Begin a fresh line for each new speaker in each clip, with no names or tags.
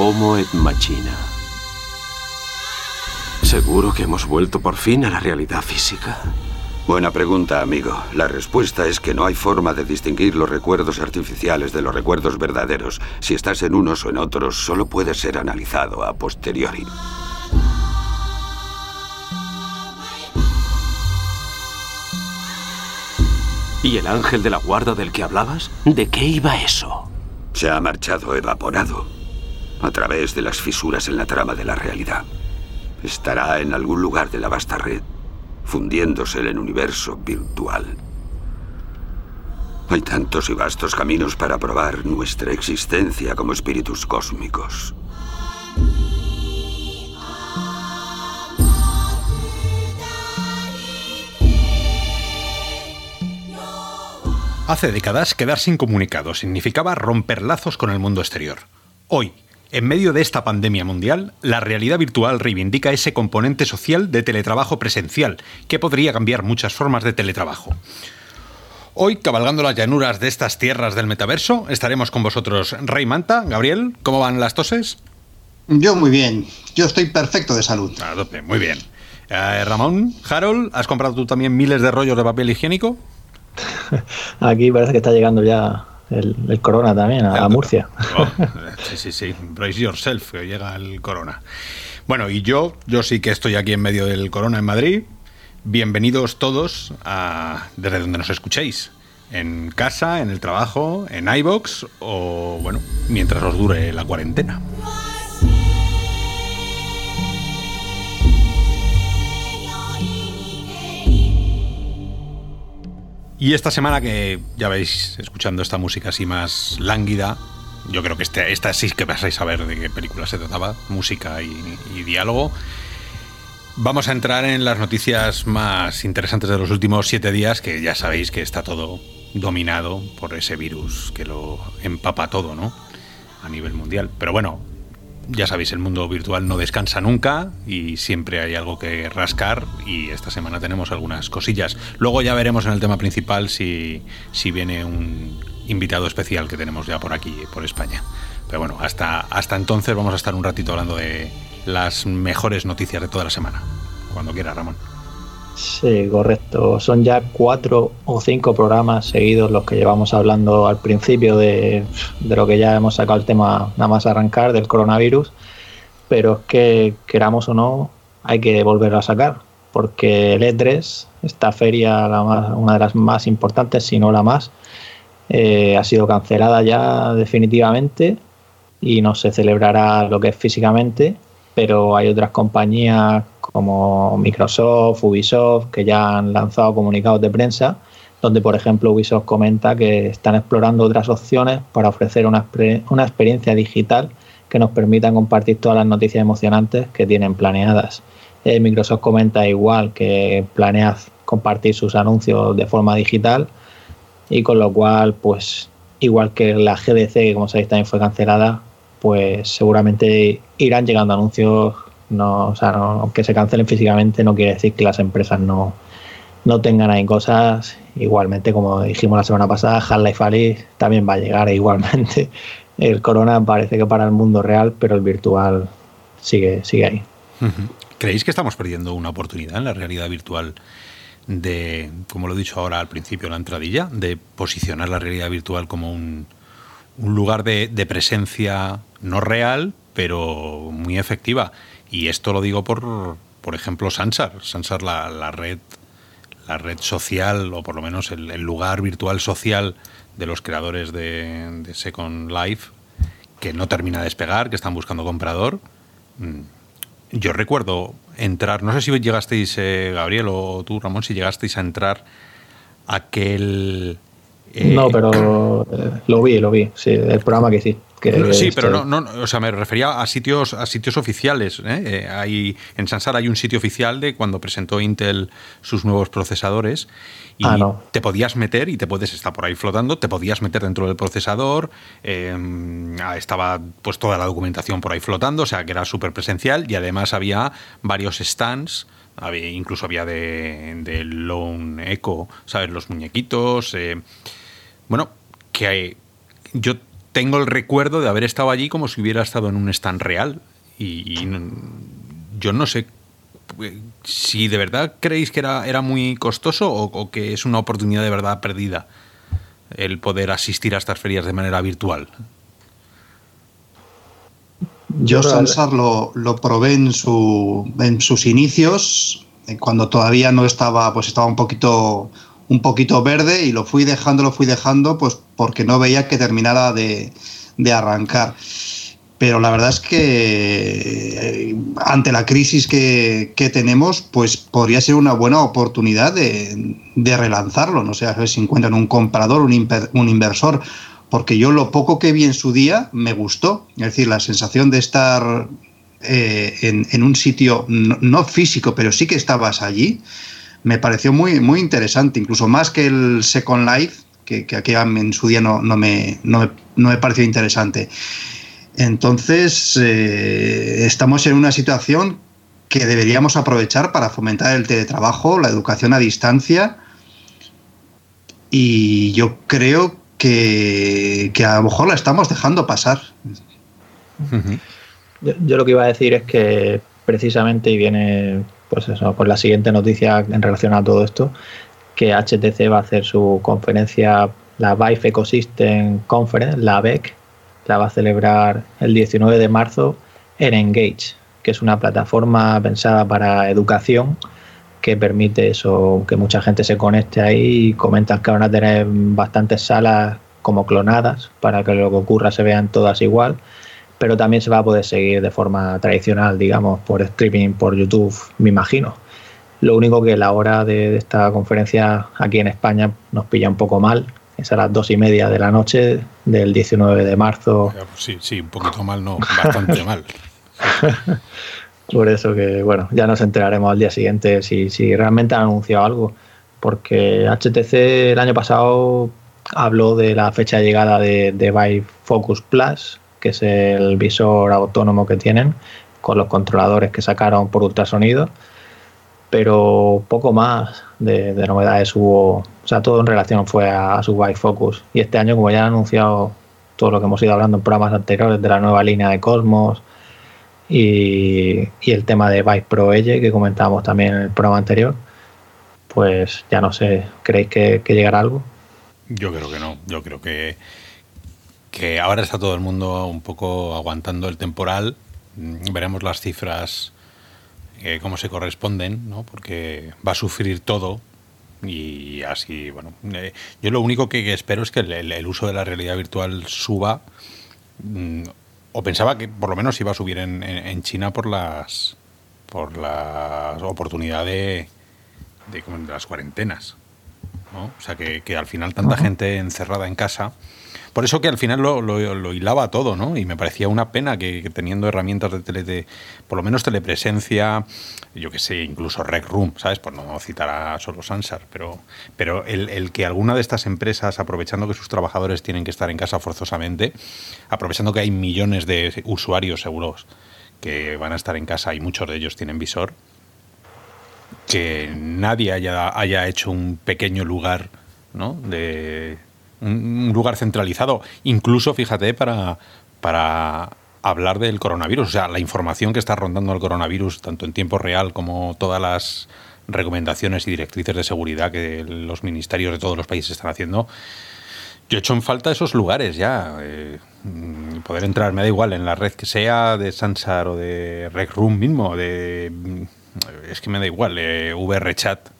Homo et machina. ¿Seguro que hemos vuelto por fin a la realidad física?
Buena pregunta, amigo. La respuesta es que no hay forma de distinguir los recuerdos artificiales de los recuerdos verdaderos. Si estás en unos o en otros, solo puede ser analizado a posteriori.
¿Y el ángel de la guarda del que hablabas? ¿De qué iba eso?
Se ha marchado evaporado a través de las fisuras en la trama de la realidad. Estará en algún lugar de la vasta red fundiéndose en el universo virtual. Hay tantos y vastos caminos para probar nuestra existencia como espíritus cósmicos.
Hace décadas quedar sin comunicado significaba romper lazos con el mundo exterior. Hoy, en medio de esta pandemia mundial, la realidad virtual reivindica ese componente social de teletrabajo presencial, que podría cambiar muchas formas de teletrabajo. Hoy, cabalgando las llanuras de estas tierras del metaverso, estaremos con vosotros Rey Manta, Gabriel, ¿cómo van las toses?
Yo muy bien, yo estoy perfecto de salud.
muy bien. Eh, Ramón, Harold, ¿has comprado tú también miles de rollos de papel higiénico?
Aquí parece que está llegando ya el, corona también, a, Murcia.
Oh, sí, sí, sí. Brace yourself, que llega el corona. Bueno, y yo, yo sí que estoy aquí en medio del corona en Madrid. Bienvenidos todos a, desde donde nos escuchéis. En casa, en el trabajo, en iBox o, bueno, mientras os dure la cuarentena. Y esta semana que ya veis escuchando esta música así más lánguida, yo creo que este, esta sí que vais a saber de qué película se trataba, música y, diálogo. Vamos a entrar en las noticias más interesantes de los últimos siete días, que ya sabéis que está todo dominado por ese virus que lo empapa todo, ¿no? A nivel mundial. Pero bueno, ya sabéis, el mundo virtual no descansa nunca y siempre hay algo que rascar y esta semana tenemos algunas cosillas. Luego ya veremos en el tema principal si, si viene un invitado especial que tenemos ya por aquí, por España. Pero bueno, hasta, hasta entonces vamos a estar un ratito hablando de las mejores noticias de toda la semana. Cuando quiera, Ramón.
Sí, correcto. Son ya cuatro o cinco programas seguidos los que llevamos hablando al principio de, lo que ya hemos sacado el tema nada más arrancar del coronavirus. Pero es que, queramos o no, hay que volverlo a sacar. Porque el E3, esta feria, una de las más importantes, si no la más, eh, ha sido cancelada ya definitivamente y no se celebrará lo que es físicamente. Pero hay otras compañías como Microsoft, Ubisoft, que ya han lanzado comunicados de prensa, donde por ejemplo Ubisoft comenta que están explorando otras opciones para ofrecer una, una experiencia digital que nos permita compartir todas las noticias emocionantes que tienen planeadas. Eh, Microsoft comenta igual que planea compartir sus anuncios de forma digital y con lo cual, pues igual que la GDC, que como sabéis también fue cancelada, pues seguramente irán llegando anuncios no, o sea, aunque se cancelen físicamente, no quiere decir que las empresas no, no tengan ahí cosas. Igualmente, como dijimos la semana pasada, Half-Life Alice también va a llegar igualmente. El corona parece que para el mundo real, pero el virtual sigue, sigue ahí.
¿Creéis que estamos perdiendo una oportunidad en la realidad virtual de, como lo he dicho ahora al principio, la entradilla, de posicionar la realidad virtual como un, lugar de presencia no real, pero muy efectiva? Y esto lo digo por, por ejemplo, Sansar. Sansar, la, la red la red social, o por lo menos el, lugar virtual social de los creadores de, Second Life, que no termina de despegar, que están buscando comprador. Mm, yo recuerdo entrar, no sé si llegasteis, eh, Gabriel o tú, Ramón, si llegasteis a entrar aquel...
Eh, no, pero eh, lo vi, lo vi, sí, el programa que sí
sí, pero no, no, o sea, me refería a sitios, a sitios oficiales. ¿eh? Eh, hay, en Sansar hay un sitio oficial de cuando presentó Intel sus nuevos procesadores y ah, te podías meter y te puedes estar por ahí flotando, te podías meter dentro del procesador, em, ah, estaba pues toda la documentación por ahí flotando, o sea que era súper presencial y además había varios stands. Había, incluso había de, de Lone Echo, ¿sabes? Los muñequitos. Eh, bueno, que hay, yo tengo el recuerdo de haber estado allí como si hubiera estado en un stand real. Y, yo no sé eh, si de verdad creéis que era, era muy costoso o, que es una oportunidad de verdad perdida el poder asistir a estas ferias de manera virtual.
Yo Sansar lo, lo probé en, su, en sus inicios, eh, cuando todavía no estaba, pues estaba un poquito un poquito verde y lo fui dejando, lo fui dejando, pues porque no veía que terminara de, arrancar. Pero la verdad es que eh, ante la crisis que, tenemos, pues podría ser una buena oportunidad de, relanzarlo. No sé, a ver si encuentran un comprador, un, un inversor, porque yo lo poco que vi en su día me gustó. Es decir, la sensación de estar eh, en, un sitio no, físico, pero sí que estabas allí, me pareció muy, muy interesante, incluso más que el Second Life, que, que en su día no, no, me, no, me, pareció interesante. Entonces, eh, estamos en una situación que deberíamos aprovechar para fomentar el teletrabajo, la educación a distancia, y yo creo que, a lo mejor la estamos dejando pasar.
yo, lo que iba a decir es que precisamente, y viene pues eso, por la siguiente noticia en relación a todo esto, que HTC va a hacer su conferencia, la Vive Ecosystem Conference, la BEC, la va a celebrar el 19 de marzo en Engage, que es una plataforma pensada para educación que permite eso, que mucha gente se conecte ahí y comentan que van a tener bastantes salas como clonadas para que lo que ocurra se vean todas igual pero también se va a poder seguir de forma tradicional, digamos, por streaming, por YouTube, me imagino. Lo único que la hora de, esta conferencia aquí en España nos pilla un poco mal, es a las dos y media de la noche del 19 de marzo.
Pues sí, sí, un poquito mal, no, bastante mal.
Por eso que, bueno, ya nos enteraremos al día siguiente si, si realmente han anunciado algo, porque HTC el año pasado habló de la fecha de llegada de, de Vive Focus Plus, que es el visor autónomo que tienen, con los controladores que sacaron por ultrasonido, pero poco más de, novedades hubo, o sea, todo en relación fue a, su Vive Focus. Y este año, como ya han anunciado todo lo que hemos ido hablando en programas anteriores de la nueva línea de Cosmos y, el tema de Vive Pro Edge que comentábamos también en el programa anterior, pues ya no sé, ¿creéis que llegará algo?
Yo creo que no, yo creo que que ahora está todo el mundo un poco aguantando el temporal. Mm, veremos las cifras, eh, cómo se corresponden, ¿no? porque va a sufrir todo. Y así, bueno, eh, yo lo único que espero es que el, uso de la realidad virtual suba. Mm, o pensaba que por lo menos iba a subir en, China por las por la oportunidad de, de, las cuarentenas. ¿No? O sea, que, al final tanta gente encerrada en casa por eso que al final lo, hilaba todo, ¿no? Y me parecía una pena que, teniendo herramientas de, tele, de, por lo menos telepresencia, yo que sé, incluso Rec Room, ¿sabes? Por no citar a solo Sansar, pero, pero el, que alguna de estas empresas, aprovechando que sus trabajadores tienen que estar en casa forzosamente, aprovechando que hay millones de usuarios seguros que van a estar en casa y muchos de ellos tienen visor, que nadie haya, haya hecho un pequeño lugar ¿no? de, un lugar centralizado, incluso, fíjate, para, para hablar del coronavirus, o sea, la información que está rondando el coronavirus, tanto en tiempo real como todas las recomendaciones y directrices de seguridad que los ministerios de todos los países están haciendo. Yo he hecho en falta esos lugares ya. Eh, poder entrar, me da igual, en la red que sea, de Sansar o de Rec Room mismo, de. Es que me da igual, de VRChat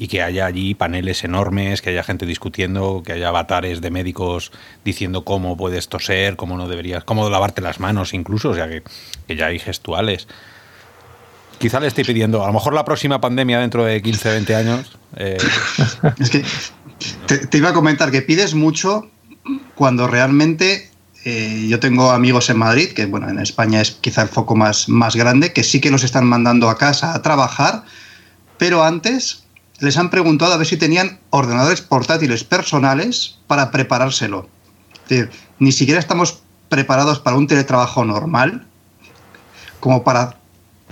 y que haya allí paneles enormes, que haya gente discutiendo, que haya avatares de médicos diciendo cómo puedes toser, cómo no deberías, cómo lavarte las manos incluso, o sea que, ya hay gestuales. Quizá le estoy pidiendo, a lo mejor la próxima pandemia dentro de 15, 20 años.
Eh, es que te, iba a comentar que pides mucho cuando realmente eh, yo tengo amigos en Madrid, que bueno, en España es quizá el foco más, más grande, que sí que los están mandando a casa a trabajar, pero antes les han preguntado a ver si tenían ordenadores portátiles personales para preparárselo. Es decir, ni siquiera estamos preparados para un teletrabajo normal, como para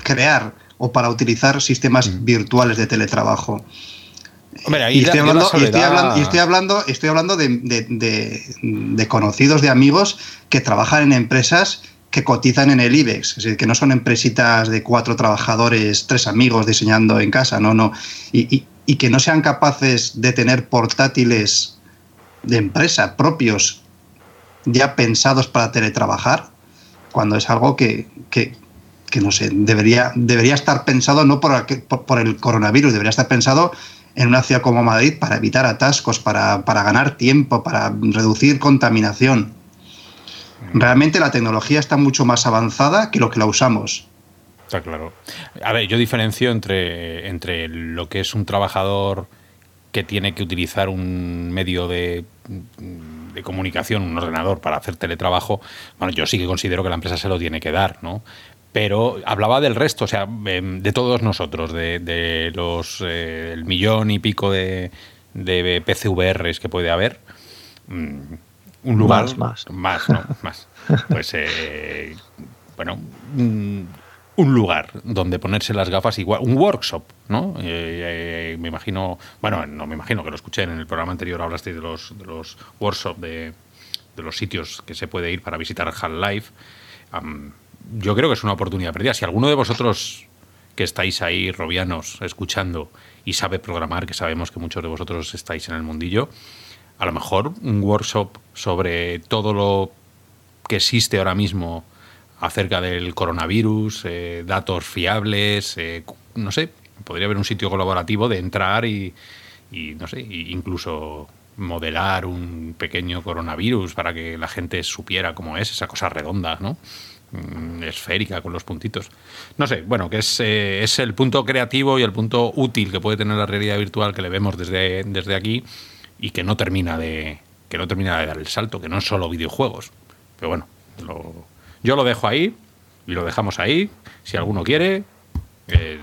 crear o para utilizar sistemas mm. virtuales de teletrabajo. Y, estoy hablando, estoy hablando, estoy hablando, de, conocidos, de amigos que trabajan en empresas que cotizan en el IBEX, es decir, que no son empresitas de cuatro trabajadores, tres amigos diseñando en casa, no, no, y, que no sean capaces de tener portátiles de empresa propios ya pensados para teletrabajar, cuando es algo que, no sé, debería, debería estar pensado no por, por, el coronavirus, debería estar pensado en una ciudad como Madrid para evitar atascos, para, ganar tiempo, para reducir contaminación. Realmente la tecnología está mucho más avanzada que lo que la usamos.
Está claro. A ver, yo diferencio entre, entre lo que es un trabajador que tiene que utilizar un medio de, de, comunicación, un ordenador para hacer teletrabajo. Bueno, yo sí que considero que la empresa se lo tiene que dar, ¿no? Pero hablaba del resto, o sea, em, de todos nosotros, de, los eh, el millón y pico de, de PCVRs que puede haber. Mm, un lugar
más, más,
más, no, más. Pues eh, bueno, mm, un lugar donde ponerse las gafas igual, un workshop, ¿no? Eh, me imagino, bueno, no me imagino que lo escuché en el programa anterior, hablaste de los, de los workshops, de, de los sitios que se puede ir para visitar Half-Life yo creo que es una oportunidad perdida. Si alguno de vosotros que estáis ahí, robianos, escuchando y sabe programar, que sabemos que muchos de vosotros estáis en el mundillo, a lo mejor un workshop sobre todo lo que existe ahora mismo acerca del coronavirus, eh, datos fiables, eh, no sé, podría haber un sitio colaborativo de entrar y, no sé, incluso modelar un pequeño coronavirus para que la gente supiera cómo es esa cosa redonda, ¿no? Mm, esférica con los puntitos. No sé, bueno, que es, eh, es, el punto creativo y el punto útil que puede tener la realidad virtual que le vemos desde, desde aquí y que no termina de que no termina de dar el salto, que no es solo videojuegos. Pero bueno, yo lo dejo ahí y lo dejamos ahí. Si alguno quiere, eh,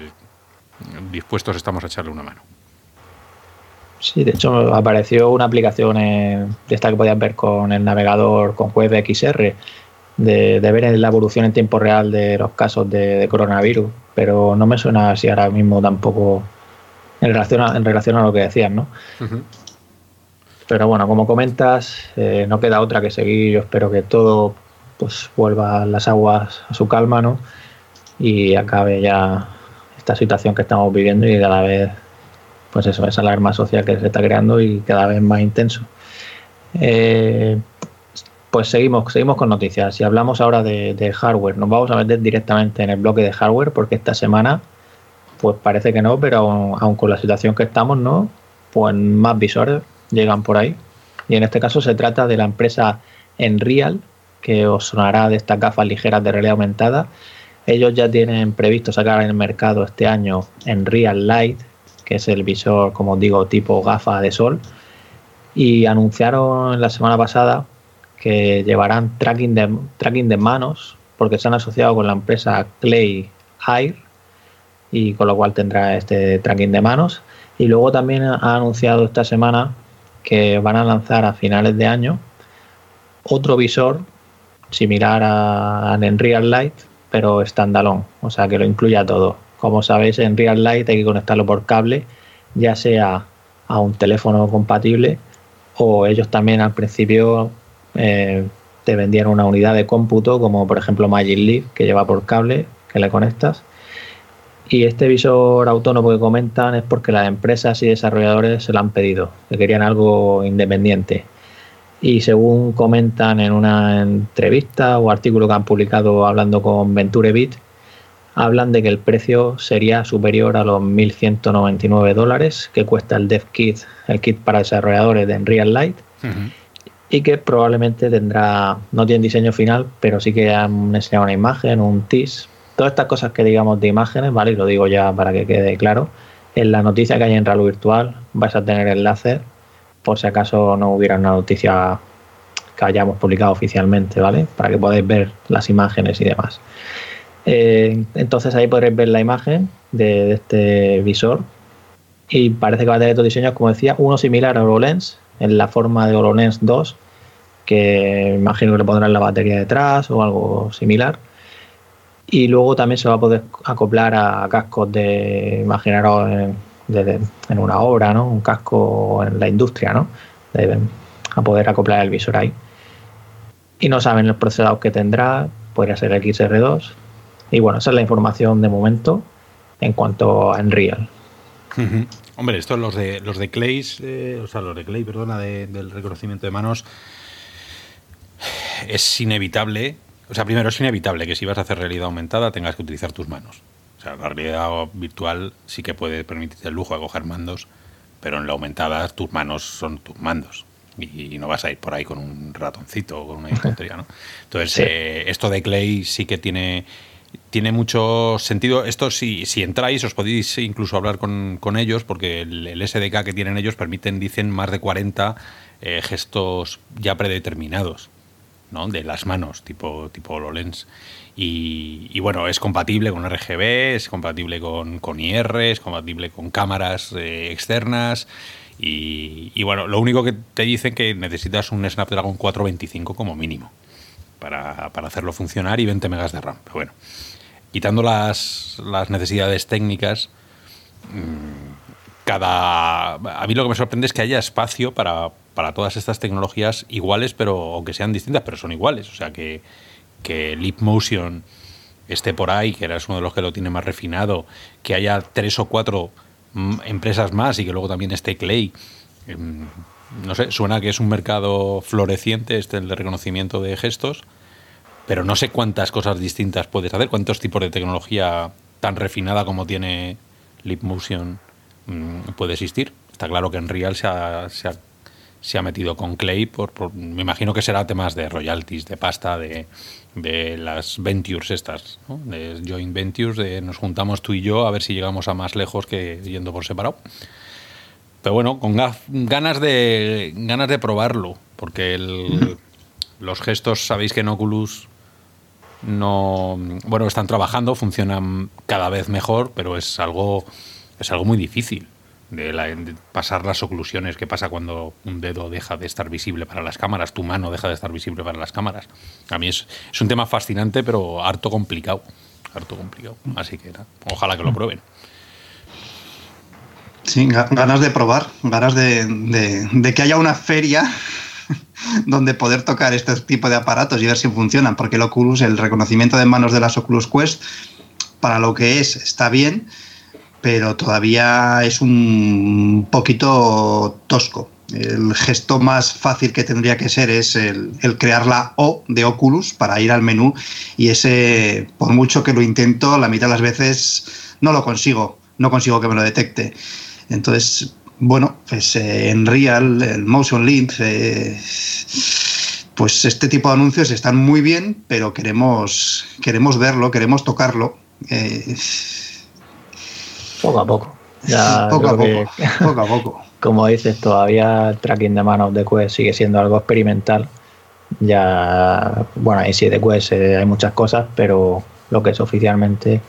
dispuestos estamos a echarle una mano.
Sí, de hecho apareció una aplicación de esta que podías ver con el navegador con WebXR de, ver la evolución en tiempo real de los casos de, coronavirus, pero no me suena así ahora mismo tampoco en relación a, en relación a lo que decías, ¿no? Pero bueno, como comentas, eh, no queda otra que seguir. Yo espero que todo pues vuelva las aguas a su calma, ¿no? Y acabe ya esta situación que estamos viviendo y cada vez, pues eso, esa alarma social que se está creando y cada vez más intenso. Eh, pues seguimos, seguimos con noticias. Si hablamos ahora de, hardware, nos vamos a meter directamente en el bloque de hardware porque esta semana, pues parece que no, pero aun, con la situación que estamos, ¿no? Pues más visores llegan por ahí. Y en este caso se trata de la empresa Enreal, que os sonará de estas gafas ligeras de realidad aumentada. Ellos ya tienen previsto sacar en el mercado este año Enreal Light, que es el visor, como digo, tipo gafa de sol. Y anunciaron la semana pasada que llevarán tracking de, tracking de manos porque se han asociado con la empresa Clay Air y con lo cual tendrá este tracking de manos. Y luego también ha anunciado esta semana que van a lanzar a finales de año otro visor similar a, en Real Light, pero standalone, o sea que lo incluya todo. Como sabéis, en Real Light hay que conectarlo por cable, ya sea a un teléfono compatible o ellos también al principio eh, te vendían una unidad de cómputo, como por ejemplo Magic Leap, que lleva por cable, que le conectas. Y este visor autónomo que comentan es porque las empresas y desarrolladores se lo han pedido, que querían algo independiente. Y según comentan en una entrevista o artículo que han publicado hablando con VentureBit, hablan de que el precio sería superior a los 1.199 dólares que cuesta el Dev Kit, el kit para desarrolladores de Unreal Light y que probablemente tendrá, no tiene diseño final, pero sí que han enseñado una imagen, un tease, todas estas cosas que digamos de imágenes, ¿vale? Y lo digo ya para que quede claro. En la noticia que hay en Ralo Virtual vais a tener enlaces por si acaso no hubiera una noticia que hayamos publicado oficialmente, ¿vale? Para que podáis ver las imágenes y demás. Eh, entonces ahí podréis ver la imagen de, este visor y parece que va a tener dos diseños, como decía, uno similar a HoloLens en la forma de HoloLens 2 que imagino que le pondrán la batería detrás o algo similar. Y luego también se va a poder acoplar a cascos de, imaginaros, en una obra, ¿no? Un casco en la industria, ¿no? a poder acoplar el visor ahí. Y no saben el procesador que tendrá, podría ser XR2. Y bueno, esa es la información de momento en cuanto a Unreal.
Hombre, estos los de los de Clay, eh, o sea, los de Clay, perdona, del reconocimiento de manos, es inevitable. O sea, primero es inevitable que si vas a hacer realidad aumentada tengas que utilizar tus manos. O sea, la realidad virtual sí que puede permitirte el lujo de coger mandos, pero en la aumentada tus manos son tus mandos. Y, no vas a ir por ahí con un ratoncito o con una tontería, ¿no? Entonces, eh, esto de Clay sí que tiene tiene mucho sentido. Esto, si, si entráis, os podéis incluso hablar con, ellos, porque el, SDK que tienen ellos permiten, dicen, más de 40 eh, gestos ya predeterminados, ¿no? De las manos, tipo, tipo HoloLens. Y, y, bueno, es compatible con RGB, es compatible con, con IR, es compatible con cámaras eh, externas. Y, y, bueno, lo único que te dicen que necesitas un Snapdragon 425 como mínimo para, para hacerlo funcionar y 20 megas de RAM. Pero bueno, quitando las, las necesidades técnicas, mm, cada. A mí lo que me sorprende es que haya espacio para, para todas estas tecnologías iguales, pero aunque sean distintas, pero son iguales. O sea que, que Leap Motion esté por ahí, que eres uno de los que lo tiene más refinado, que haya tres o cuatro mm, empresas más y que luego también esté Clay. Em, no sé, suena que es un mercado floreciente este el de reconocimiento de gestos pero no sé cuántas cosas distintas puedes hacer, cuántos tipos de tecnología tan refinada como tiene Motion mm, puede existir. Está claro que en Real se ha, se ha, metido con Clay, por, me imagino que será temas de royalties, de pasta, de, de las ventures estas, de joint ventures, de nos juntamos tú y yo a ver si llegamos a más lejos que yendo por separado. Pero bueno, con ganas de, ganas de probarlo, porque el, los gestos, sabéis que en Oculus no bueno están trabajando funcionan cada vez mejor pero es algo es algo muy difícil de, pasar las oclusiones que pasa cuando un dedo deja de estar visible para las cámaras tu mano deja de estar visible para las cámaras. A mí es, es un tema fascinante pero harto complicado harto complicado. Así que ojalá que lo prueben.
Sí, ganas de probar, ganas de, de que haya una feria donde poder tocar este tipo de aparatos y ver si funcionan, porque el Oculus, el reconocimiento de manos de las Oculus Quest, para lo que es, está bien, pero todavía es un poquito tosco. El gesto más fácil que tendría que ser es el, crear la O de Oculus para ir al menú y ese, por mucho que lo intento, la mitad de las veces no lo consigo, no consigo que me lo detecte. Entonces, bueno, pues eh, en Real, el Motion Link, eh, pues este tipo de anuncios están muy bien, pero queremos, queremos verlo, queremos tocarlo. Eh,
poco a poco.
poco, a poco poco a poco.
Como dices, todavía el tracking de manos de Quest sigue siendo algo experimental. Ya, bueno, ahí sí de Quest hay muchas cosas, pero lo que es oficialmente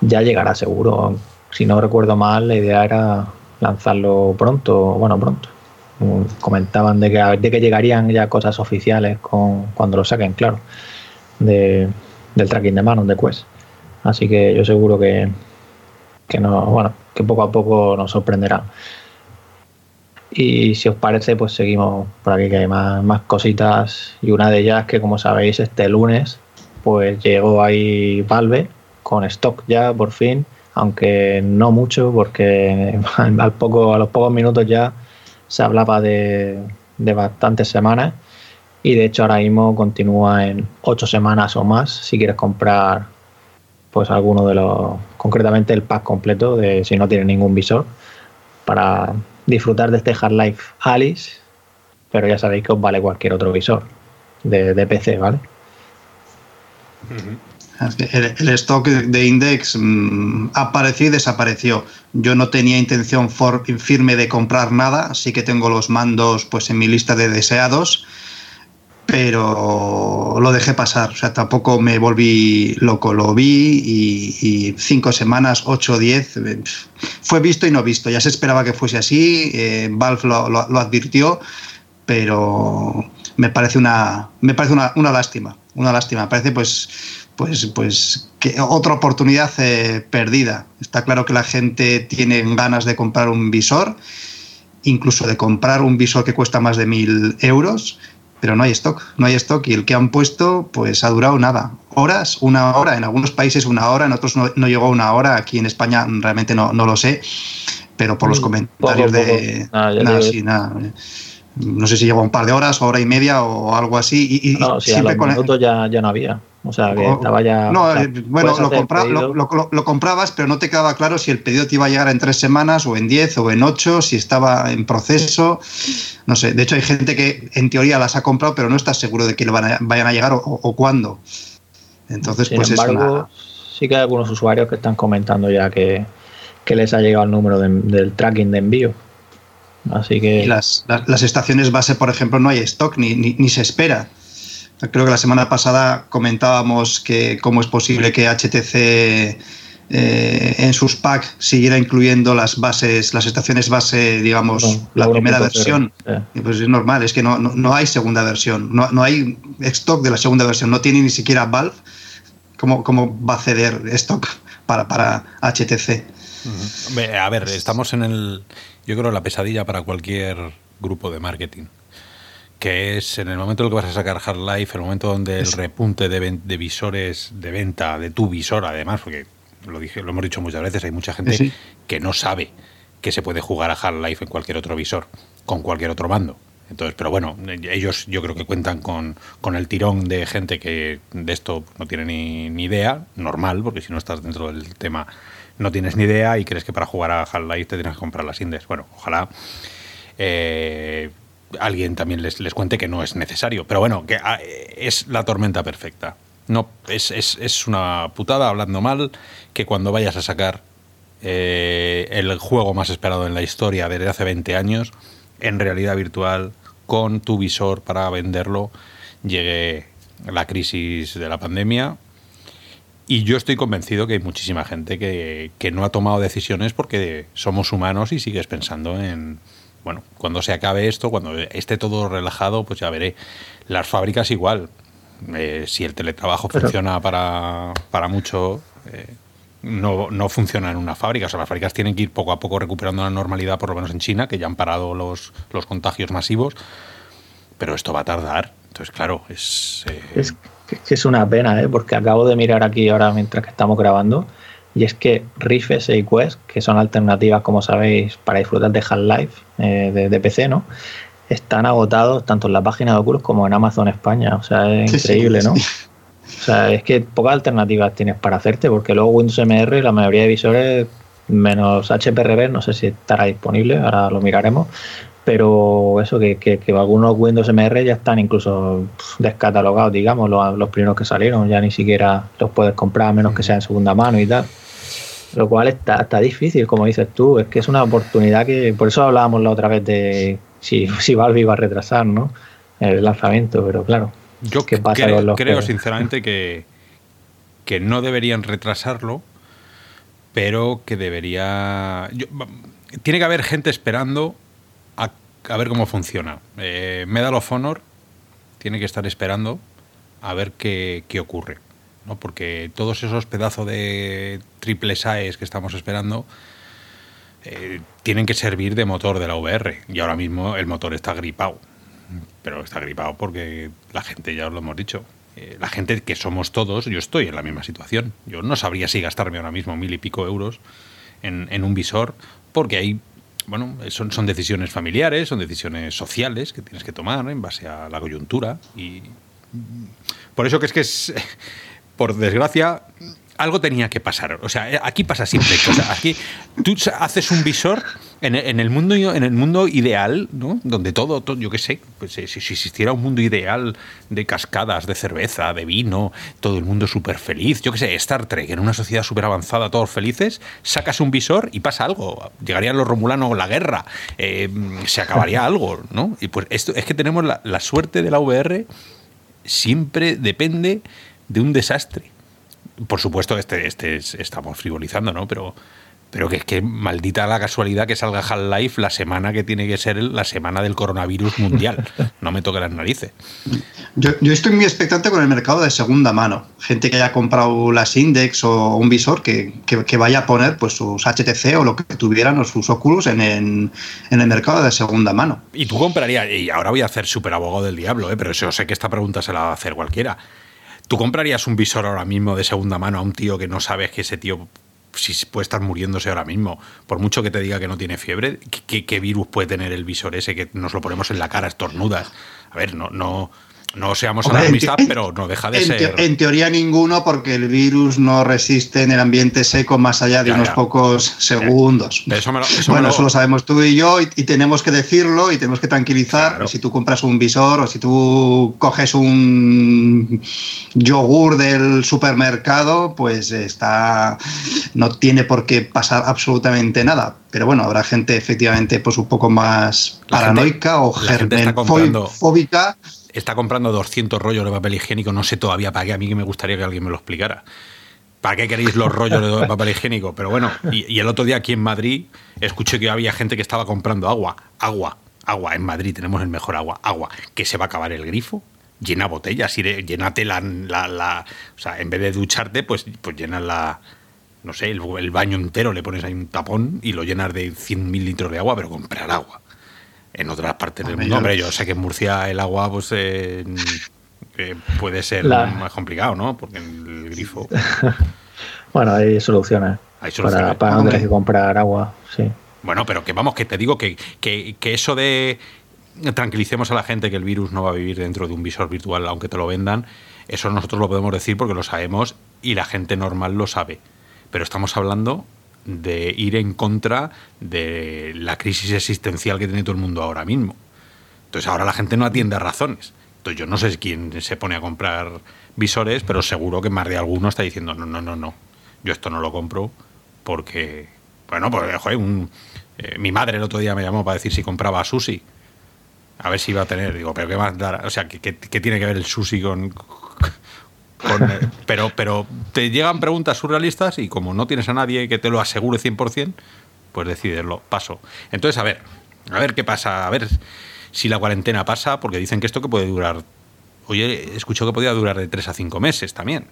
ya llegará seguro. Si no recuerdo mal, la idea era lanzarlo pronto, bueno, pronto. Comentaban de que, de que llegarían ya cosas oficiales con, cuando lo saquen, claro, de, del tracking de manos de Quest. Así que yo seguro que, que, no, bueno, que poco a poco nos sorprenderá. Y si os parece, pues seguimos por aquí que hay más, más cositas. Y una de ellas que, como sabéis, este lunes, pues llegó ahí Valve con stock ya por fin aunque no mucho, porque al poco, a los pocos minutos ya se hablaba de, bastantes semanas. Y de hecho ahora mismo continúa en ocho semanas o más si quieres comprar pues alguno de los concretamente el pack completo de si no tiene ningún visor para disfrutar de este Half-Life Alice pero ya sabéis que os vale cualquier otro visor de, PC vale
el, stock de Index mm, apareció y desapareció. Yo no tenía intención firme de comprar nada, así que tengo los mandos pues en mi lista de deseados, pero lo dejé pasar. O sea, tampoco me volví loco. Lo vi y, cinco semanas, ocho diez, eh, fue visto y no visto. Ya se esperaba que fuese así. Eh, Valve lo, advirtió, pero me parece una, me parece una lástima una lástima. Parece pues, pues, pues que otra oportunidad eh, perdida. Está claro que la gente tiene ganas de comprar un visor, incluso de comprar un visor que cuesta más de mil euros, pero no hay stock, no hay stock y el que han puesto pues ha durado nada. Horas, una hora, en algunos países una hora, en otros no, no llegó una hora, aquí en España realmente no, no lo sé, pero por los mm, comentarios de... nada, sí, nada no sé si lleva un par de horas, hora y media o algo así. Y,
no, sí, a los minutos ya, ya no había. O sea, que estaba ya.
No, eh, bueno, lo, comprabas, pero no te quedaba claro si el pedido te iba a llegar en tres semanas, o en diez, o en ocho, si estaba en proceso. No sé. De hecho, hay gente que en teoría las ha comprado, pero no estás seguro de que le vayan a llegar o, cuándo. Entonces, pues es una...
Sí que hay algunos usuarios que están comentando ya que, les ha llegado el número del tracking de envío. Así que...
las, las, estaciones base, por ejemplo, no hay stock ni, ni, se espera. Creo que la semana pasada comentábamos que cómo es posible que HTC eh, en sus packs siguiera incluyendo las bases, las estaciones base, digamos, la, primera versión. Pues es normal, es que no, no, hay segunda versión, no, no, hay stock de la segunda versión, no tiene ni siquiera Valve. ¿Cómo, cómo va a ceder stock para, para HTC?
A ver, estamos en el yo creo, la pesadilla para cualquier grupo de marketing. Que es en el momento en el que vas a sacar Hard Life, el momento donde el repunte de, visores de venta de tu visor, además, porque lo, dije, lo hemos dicho muchas veces, hay mucha gente que no sabe que se puede jugar a Hard Life en cualquier otro visor, con cualquier otro mando. Entonces, pero bueno, ellos yo creo que cuentan con, con el tirón de gente que de esto no tiene ni, ni idea, normal, porque si no estás dentro del tema no tienes ni idea y crees que para jugar a Half-Life te tienes que comprar las Indes. Bueno, ojalá eh, alguien también les, les, cuente que no es necesario. Pero bueno, que ah, es la tormenta perfecta. No, es, es, es, una putada, hablando mal, que cuando vayas a sacar eh, el juego más esperado en la historia desde hace 20 años, en realidad virtual, con tu visor para venderlo, llegue la crisis de la pandemia y yo estoy convencido que hay muchísima gente que, no ha tomado decisiones porque somos humanos y sigues pensando en, bueno, cuando se acabe esto, cuando esté todo relajado, pues ya veré. Las fábricas igual. Eh, si el teletrabajo funciona para, para mucho, eh, no, no, funciona en una fábrica. O sea, las fábricas tienen que ir poco a poco recuperando la normalidad, por lo menos en China, que ya han parado los, los contagios masivos. Pero esto va a tardar. Entonces, claro, es...
Eh, que es una pena, ¿eh? porque acabo de mirar aquí ahora mientras que estamos grabando, y es que Rift S y Quest, que son alternativas, como sabéis, para disfrutar de Half-Life eh, de, PC, ¿no? Están agotados tanto en la página de Oculus como en Amazon España. O sea, es increíble, ¿no? O sea, es que pocas alternativas tienes para hacerte, porque luego Windows MR, la mayoría de visores, menos HPRV, no sé si estará disponible, ahora lo miraremos, pero eso que, que, algunos Windows MR ya están incluso descatalogados, digamos, los, los, primeros que salieron, ya ni siquiera los puedes comprar a menos que sea en segunda mano y tal. Lo cual está, está difícil, como dices tú, es que es una oportunidad que, por eso hablábamos la otra vez de si, si Valve iba a retrasar ¿no? el lanzamiento, pero claro.
Yo ¿qué pasa creo, creo sinceramente que, que no deberían retrasarlo, pero que debería... tiene que haber gente esperando a ver cómo funciona. Eh, Medal of Honor tiene que estar esperando a ver qué, ocurre. ¿No? Porque todos esos pedazos de triple SAES que estamos esperando eh, tienen que servir de motor de la VR. Y ahora mismo el motor está gripado. Pero está gripado porque la gente, ya os lo hemos dicho, eh, la gente que somos todos, yo estoy en la misma situación. Yo no sabría si gastarme ahora mismo mil y pico euros en, en un visor porque hay bueno, son, son decisiones familiares, son decisiones sociales que tienes que tomar en base a la coyuntura. Y por eso que es que es, por desgracia, algo tenía que pasar. O sea, aquí pasa siempre. O sea, aquí tú haces un visor en, el mundo en el mundo ideal, ¿no? Donde todo, yo qué sé, pues si, existiera un mundo ideal de cascadas, de cerveza, de vino, todo el mundo súper feliz, yo qué sé, Star Trek, en una sociedad súper avanzada, todos felices, sacas un visor y pasa algo. Llegarían los romulanos, la guerra, eh, se acabaría algo, ¿no? Y pues esto es que tenemos la, la suerte de la VR siempre depende de un desastre por supuesto, este, este estamos frivolizando, ¿no? Pero Pero que es que maldita la casualidad que salga Half-Life la semana que tiene que ser la semana del coronavirus mundial. No me toque las narices.
Yo, estoy muy expectante con el mercado de segunda mano. Gente que haya comprado las Index o un visor que, vaya a poner pues sus HTC o lo que tuvieran o sus Oculus en, en, el mercado de segunda mano.
Y tú comprarías, y ahora voy a hacer súper abogado del diablo, ¿eh? pero eso sé que esta pregunta se la va a hacer cualquiera. ¿Tú comprarías un visor ahora mismo de segunda mano a un tío que no sabes que ese tío si puede estar muriéndose ahora mismo, por mucho que te diga que no tiene fiebre, ¿qué, virus puede tener el visor ese que nos lo ponemos en la cara estornudas? A ver, no, no, no seamos alarmistas, pero no deja de ser.
en teoría ninguno, porque el virus no resiste en el ambiente seco más allá de unos pocos segundos.
Eso
bueno, eso lo sabemos tú y yo, y, tenemos que decirlo y tenemos que tranquilizar. Si tú compras un visor o si tú coges un yogur del supermercado, pues está. no tiene por qué pasar absolutamente nada. Pero bueno, habrá gente efectivamente pues un poco más paranoica o germenfóbica
está comprando 200 rollos de papel higiénico, no sé todavía para qué, a mí que me gustaría que alguien me lo explicara. ¿Para qué queréis los rollos de papel higiénico? Pero bueno, y, el otro día aquí en Madrid escuché que había gente que estaba comprando agua, agua, agua. En Madrid tenemos el mejor agua, agua. ¿Que se va a acabar el grifo? Llena botellas, llénate la, la, O sea, en vez de ducharte, pues, pues llenas la. No sé, el, el baño entero, le pones ahí un tapón y lo llenas de 100.000 litros de agua, pero comprar agua en otras partes del mundo. Hombre, yo sé que en Murcia el agua pues eh, puede ser más complicado, ¿no? Porque el grifo...
bueno, hay soluciones. Hay soluciones. Para, para que comprar agua, sí.
Bueno, pero que vamos, que te digo que, que, que eso de tranquilicemos a la gente que el virus no va a vivir dentro de un visor virtual, aunque te lo vendan, eso nosotros lo podemos decir porque lo sabemos y la gente normal lo sabe. Pero estamos hablando de ir en contra de la crisis existencial que tiene todo el mundo ahora mismo. Entonces ahora la gente no atiende a razones. Entonces yo no sé quién se pone a comprar visores, pero seguro que más de alguno está diciendo, no, no, no, no, yo esto no lo compro porque, bueno, pues joder, eh, mi madre el otro día me llamó para decir si compraba sushi. A ver si iba a tener, digo, pero ¿qué más dar? O sea, ¿qué, qué tiene que ver el sushi con, pero, pero te llegan preguntas surrealistas y como no tienes a nadie que te lo asegure 100%, pues decidirlo, paso. Entonces, a ver, a ver qué pasa, a ver si la cuarentena pasa, porque dicen que esto que puede durar, oye, escucho que podía durar de 3 a 5 meses también.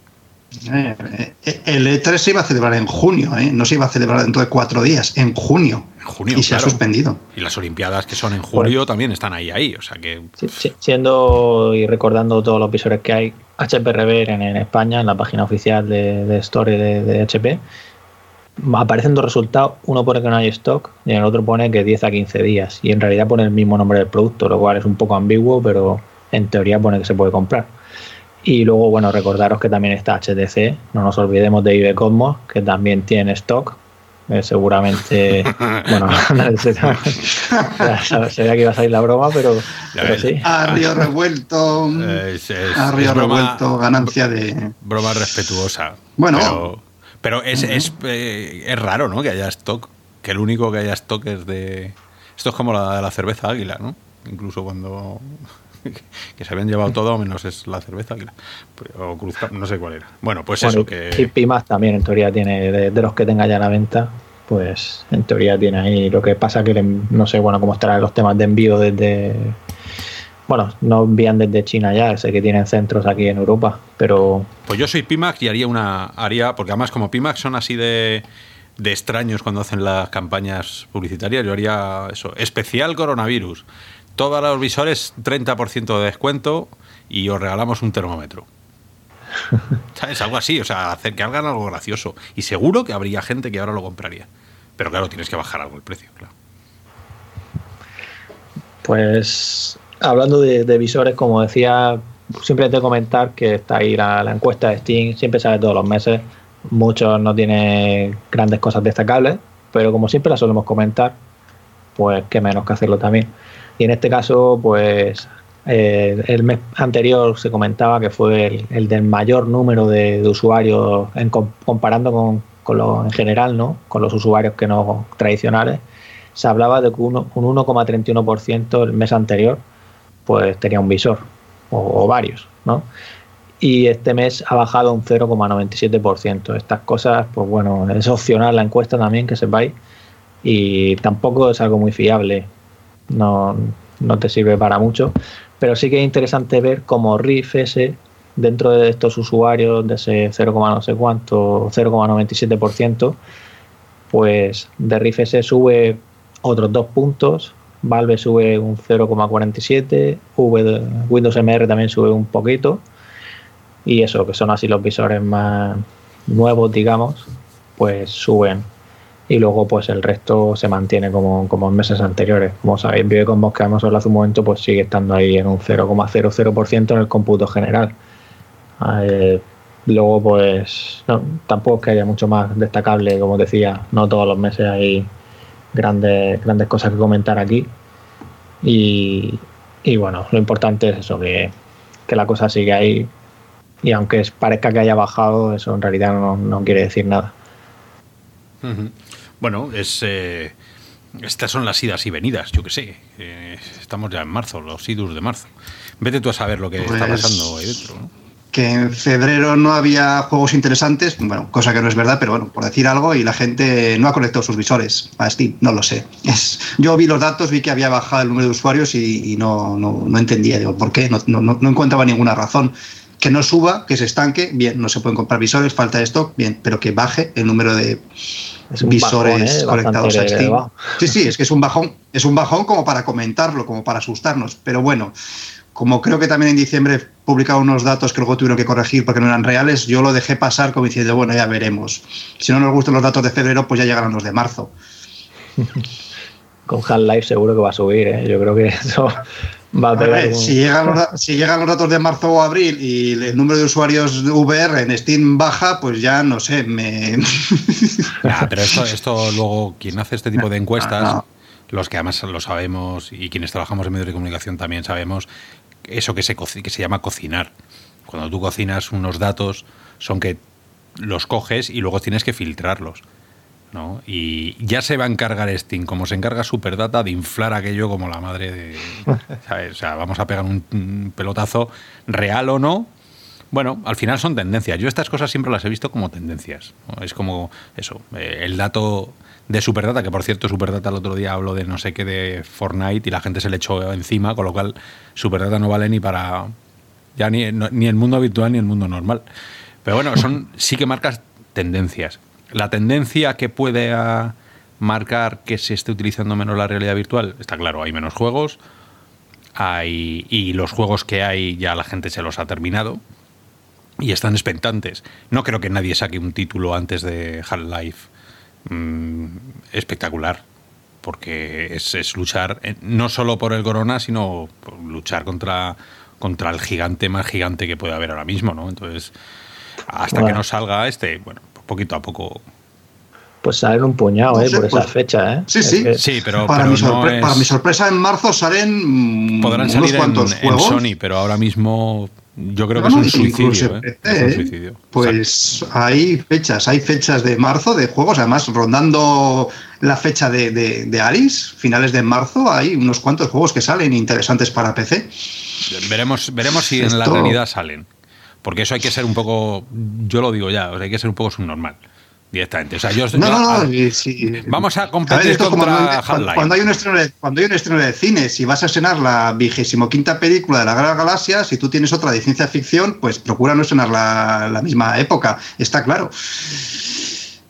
Eh, eh, el E3 se iba a celebrar en junio, ¿eh? no se iba a celebrar dentro de cuatro días, en junio.
En junio
y se ha suspendido.
Y las Olimpiadas que son en julio también están ahí, ahí. O sea que.
siendo y recordando todos los visores que hay, HP Rever en, España, en la página oficial de, de Story de, HP, aparecen dos resultados. Uno pone que no hay stock y el otro pone que 10 a 15 días. Y en realidad pone el mismo nombre del producto, lo cual es un poco ambiguo, pero en teoría pone que se puede comprar. Y luego, bueno, recordaros que también está HTC, no nos olvidemos de IB Cosmos, que también tiene stock. Eh, seguramente, bueno, se, sabía que iba a salir la broma, pero, sí.
Arrio revuelto, Arrio revuelto, ganancia de.
Broma respetuosa.
Bueno.
Pero, es, es, eh, es, raro, ¿no? Que haya stock, que el único que haya stock es de. Esto es como la de la cerveza águila, ¿no? Incluso cuando que se habían llevado todo menos es la cerveza o no sé cuál era. Bueno, pues eso que...
Y más también en teoría tiene, de, los que tenga ya la venta, pues en teoría tiene ahí. Lo que pasa que no sé, bueno, cómo estarán los temas de envío desde... Bueno, no envían desde China ya, sé que tienen centros aquí en Europa, pero...
Pues yo soy Pimax y haría una... haría Porque además como Pimax son así de de extraños cuando hacen las campañas publicitarias, yo haría eso, especial coronavirus todos los visores 30% de descuento y os regalamos un termómetro. ¿Sabes? Algo así, o sea, hacer que hagan algo gracioso. Y seguro que habría gente que ahora lo compraría. Pero claro, tienes que bajar algo el precio, claro.
Pues hablando de, visores, como decía, simplemente comentar que está ahí la, la, encuesta de Steam, siempre sale todos los meses. Muchos no tienen grandes cosas destacables, pero como siempre la solemos comentar, pues qué menos que hacerlo también. Y en este caso, pues eh, el mes anterior se comentaba que fue el, del mayor número de, usuarios comparando con, con lo en general, ¿no? Con los usuarios que no tradicionales. Se hablaba de que un 1,31% el mes anterior pues tenía un visor o, varios, ¿no? y este mes ha bajado un 0,97%. Estas cosas, pues bueno, es opcional la encuesta también, que sepáis, y tampoco es algo muy fiable, no, no te sirve para mucho, pero sí que es interesante ver cómo RIF ese, dentro de estos usuarios de ese 0, no sé cuánto, 0,97%, pues de RIF ese sube otros dos puntos, Valve sube un 0,47, Windows MR también sube un poquito, y eso, que son así los visores más nuevos, digamos, pues suben. Y luego pues el resto se mantiene como, como en meses anteriores. Como sabéis, Vive que hemos hablado hace un momento, pues sigue estando ahí en un 0,00% en el cómputo general. Eh, luego pues tampoco es que haya mucho más destacable, como decía, no todos los meses hay grandes, grandes cosas que comentar aquí. Y, y bueno, lo importante es eso, que, que la cosa sigue ahí y aunque parezca que haya bajado, eso en realidad no, quiere decir nada.
Bueno, es eh, estas son las idas y venidas, yo que sé. Eh, estamos ya en marzo, los idus de marzo. Vete tú a saber lo que está pues pasando ahí dentro.
Que en febrero no había juegos interesantes, bueno, cosa que no es verdad, pero bueno, por decir algo, y la gente no ha conectado sus visores a Steam, no lo sé. Es, yo vi los datos, vi que había bajado el número de usuarios y, no, no, entendía, digo, ¿por qué? No, no, no encontraba ninguna razón que no suba, que se estanque, bien, no se pueden comprar visores, falta de stock, bien, pero que baje el número de visores ¿eh? conectados a Steam. Sí, sí, es que es un bajón, es un bajón como para comentarlo, como para asustarnos, pero bueno, como creo que también en diciembre publicaron unos datos que luego tuvieron que corregir porque no eran reales, yo lo dejé pasar como diciendo, bueno, ya veremos. Si no nos gustan los datos de febrero, pues ya llegarán los de marzo.
Con Half-Life seguro que va a subir, ¿eh? yo creo que eso
si, llegan los, si llegan los datos de marzo o abril y el número de usuarios VR en Steam baja, pues ya no sé, me...
pero esto, esto luego, quien hace este tipo de encuestas, los que además lo sabemos y quienes trabajamos en medios de comunicación también sabemos, eso que se, que se llama cocinar. Cuando tú cocinas unos datos son que los coges y luego tienes que filtrarlos. ¿No? Y ya se va a encargar Steam, como se encarga Superdata, de inflar aquello como la madre de. O sea, vamos a pegar un pelotazo, real o no. Bueno, al final son tendencias. Yo estas cosas siempre las he visto como tendencias. Es como eso, eh, el dato de Superdata, que por cierto Superdata el otro día habló de no sé qué de Fortnite y la gente se le echó encima, con lo cual Superdata no vale ni para ya ni, ni el mundo habitual ni el mundo normal. Pero bueno, son sí que marcas tendencias la tendencia que puede marcar que se esté utilizando menos la realidad virtual, está claro, hay menos juegos, hay, y los juegos que hay ya la gente se los ha terminado y están expectantes. No creo que nadie saque un título antes de Half-Life mm, espectacular, porque es, luchar no solo por el corona, sino luchar contra, contra el gigante más gigante que puede haber ahora mismo, ¿no? Entonces, hasta que no salga este, bueno, poquito a poco.
Pues salen un puñado, ¿eh? por esa pues, fecha, ¿eh?
Sí, sí.
sí pero,
para, mi para, mi sorpresa, en marzo salen.
Podrán salir unos en, juegos. Sony, pero ahora mismo yo creo que es, un suicidio, ¿eh? es, un suicidio,
Pues hay fechas, hay fechas de marzo de juegos, además rondando la fecha de, de, de, Aris, finales de marzo, hay unos cuantos juegos que salen interesantes para PC.
Veremos, veremos si en la realidad salen. Porque eso hay que ser un poco, yo lo digo ya, hay que ser un poco subnormal directamente. O sea, yo,
no, no, no,
Vamos a competir contra Half-Life.
Cuando, hay un estreno de, cuando hay un estreno de cine, si vas a estrenar la vigésimo quinta película de la Gran Galaxia, si tú tienes otra de ciencia ficción, pues procura no estrenar la, la misma época, está claro.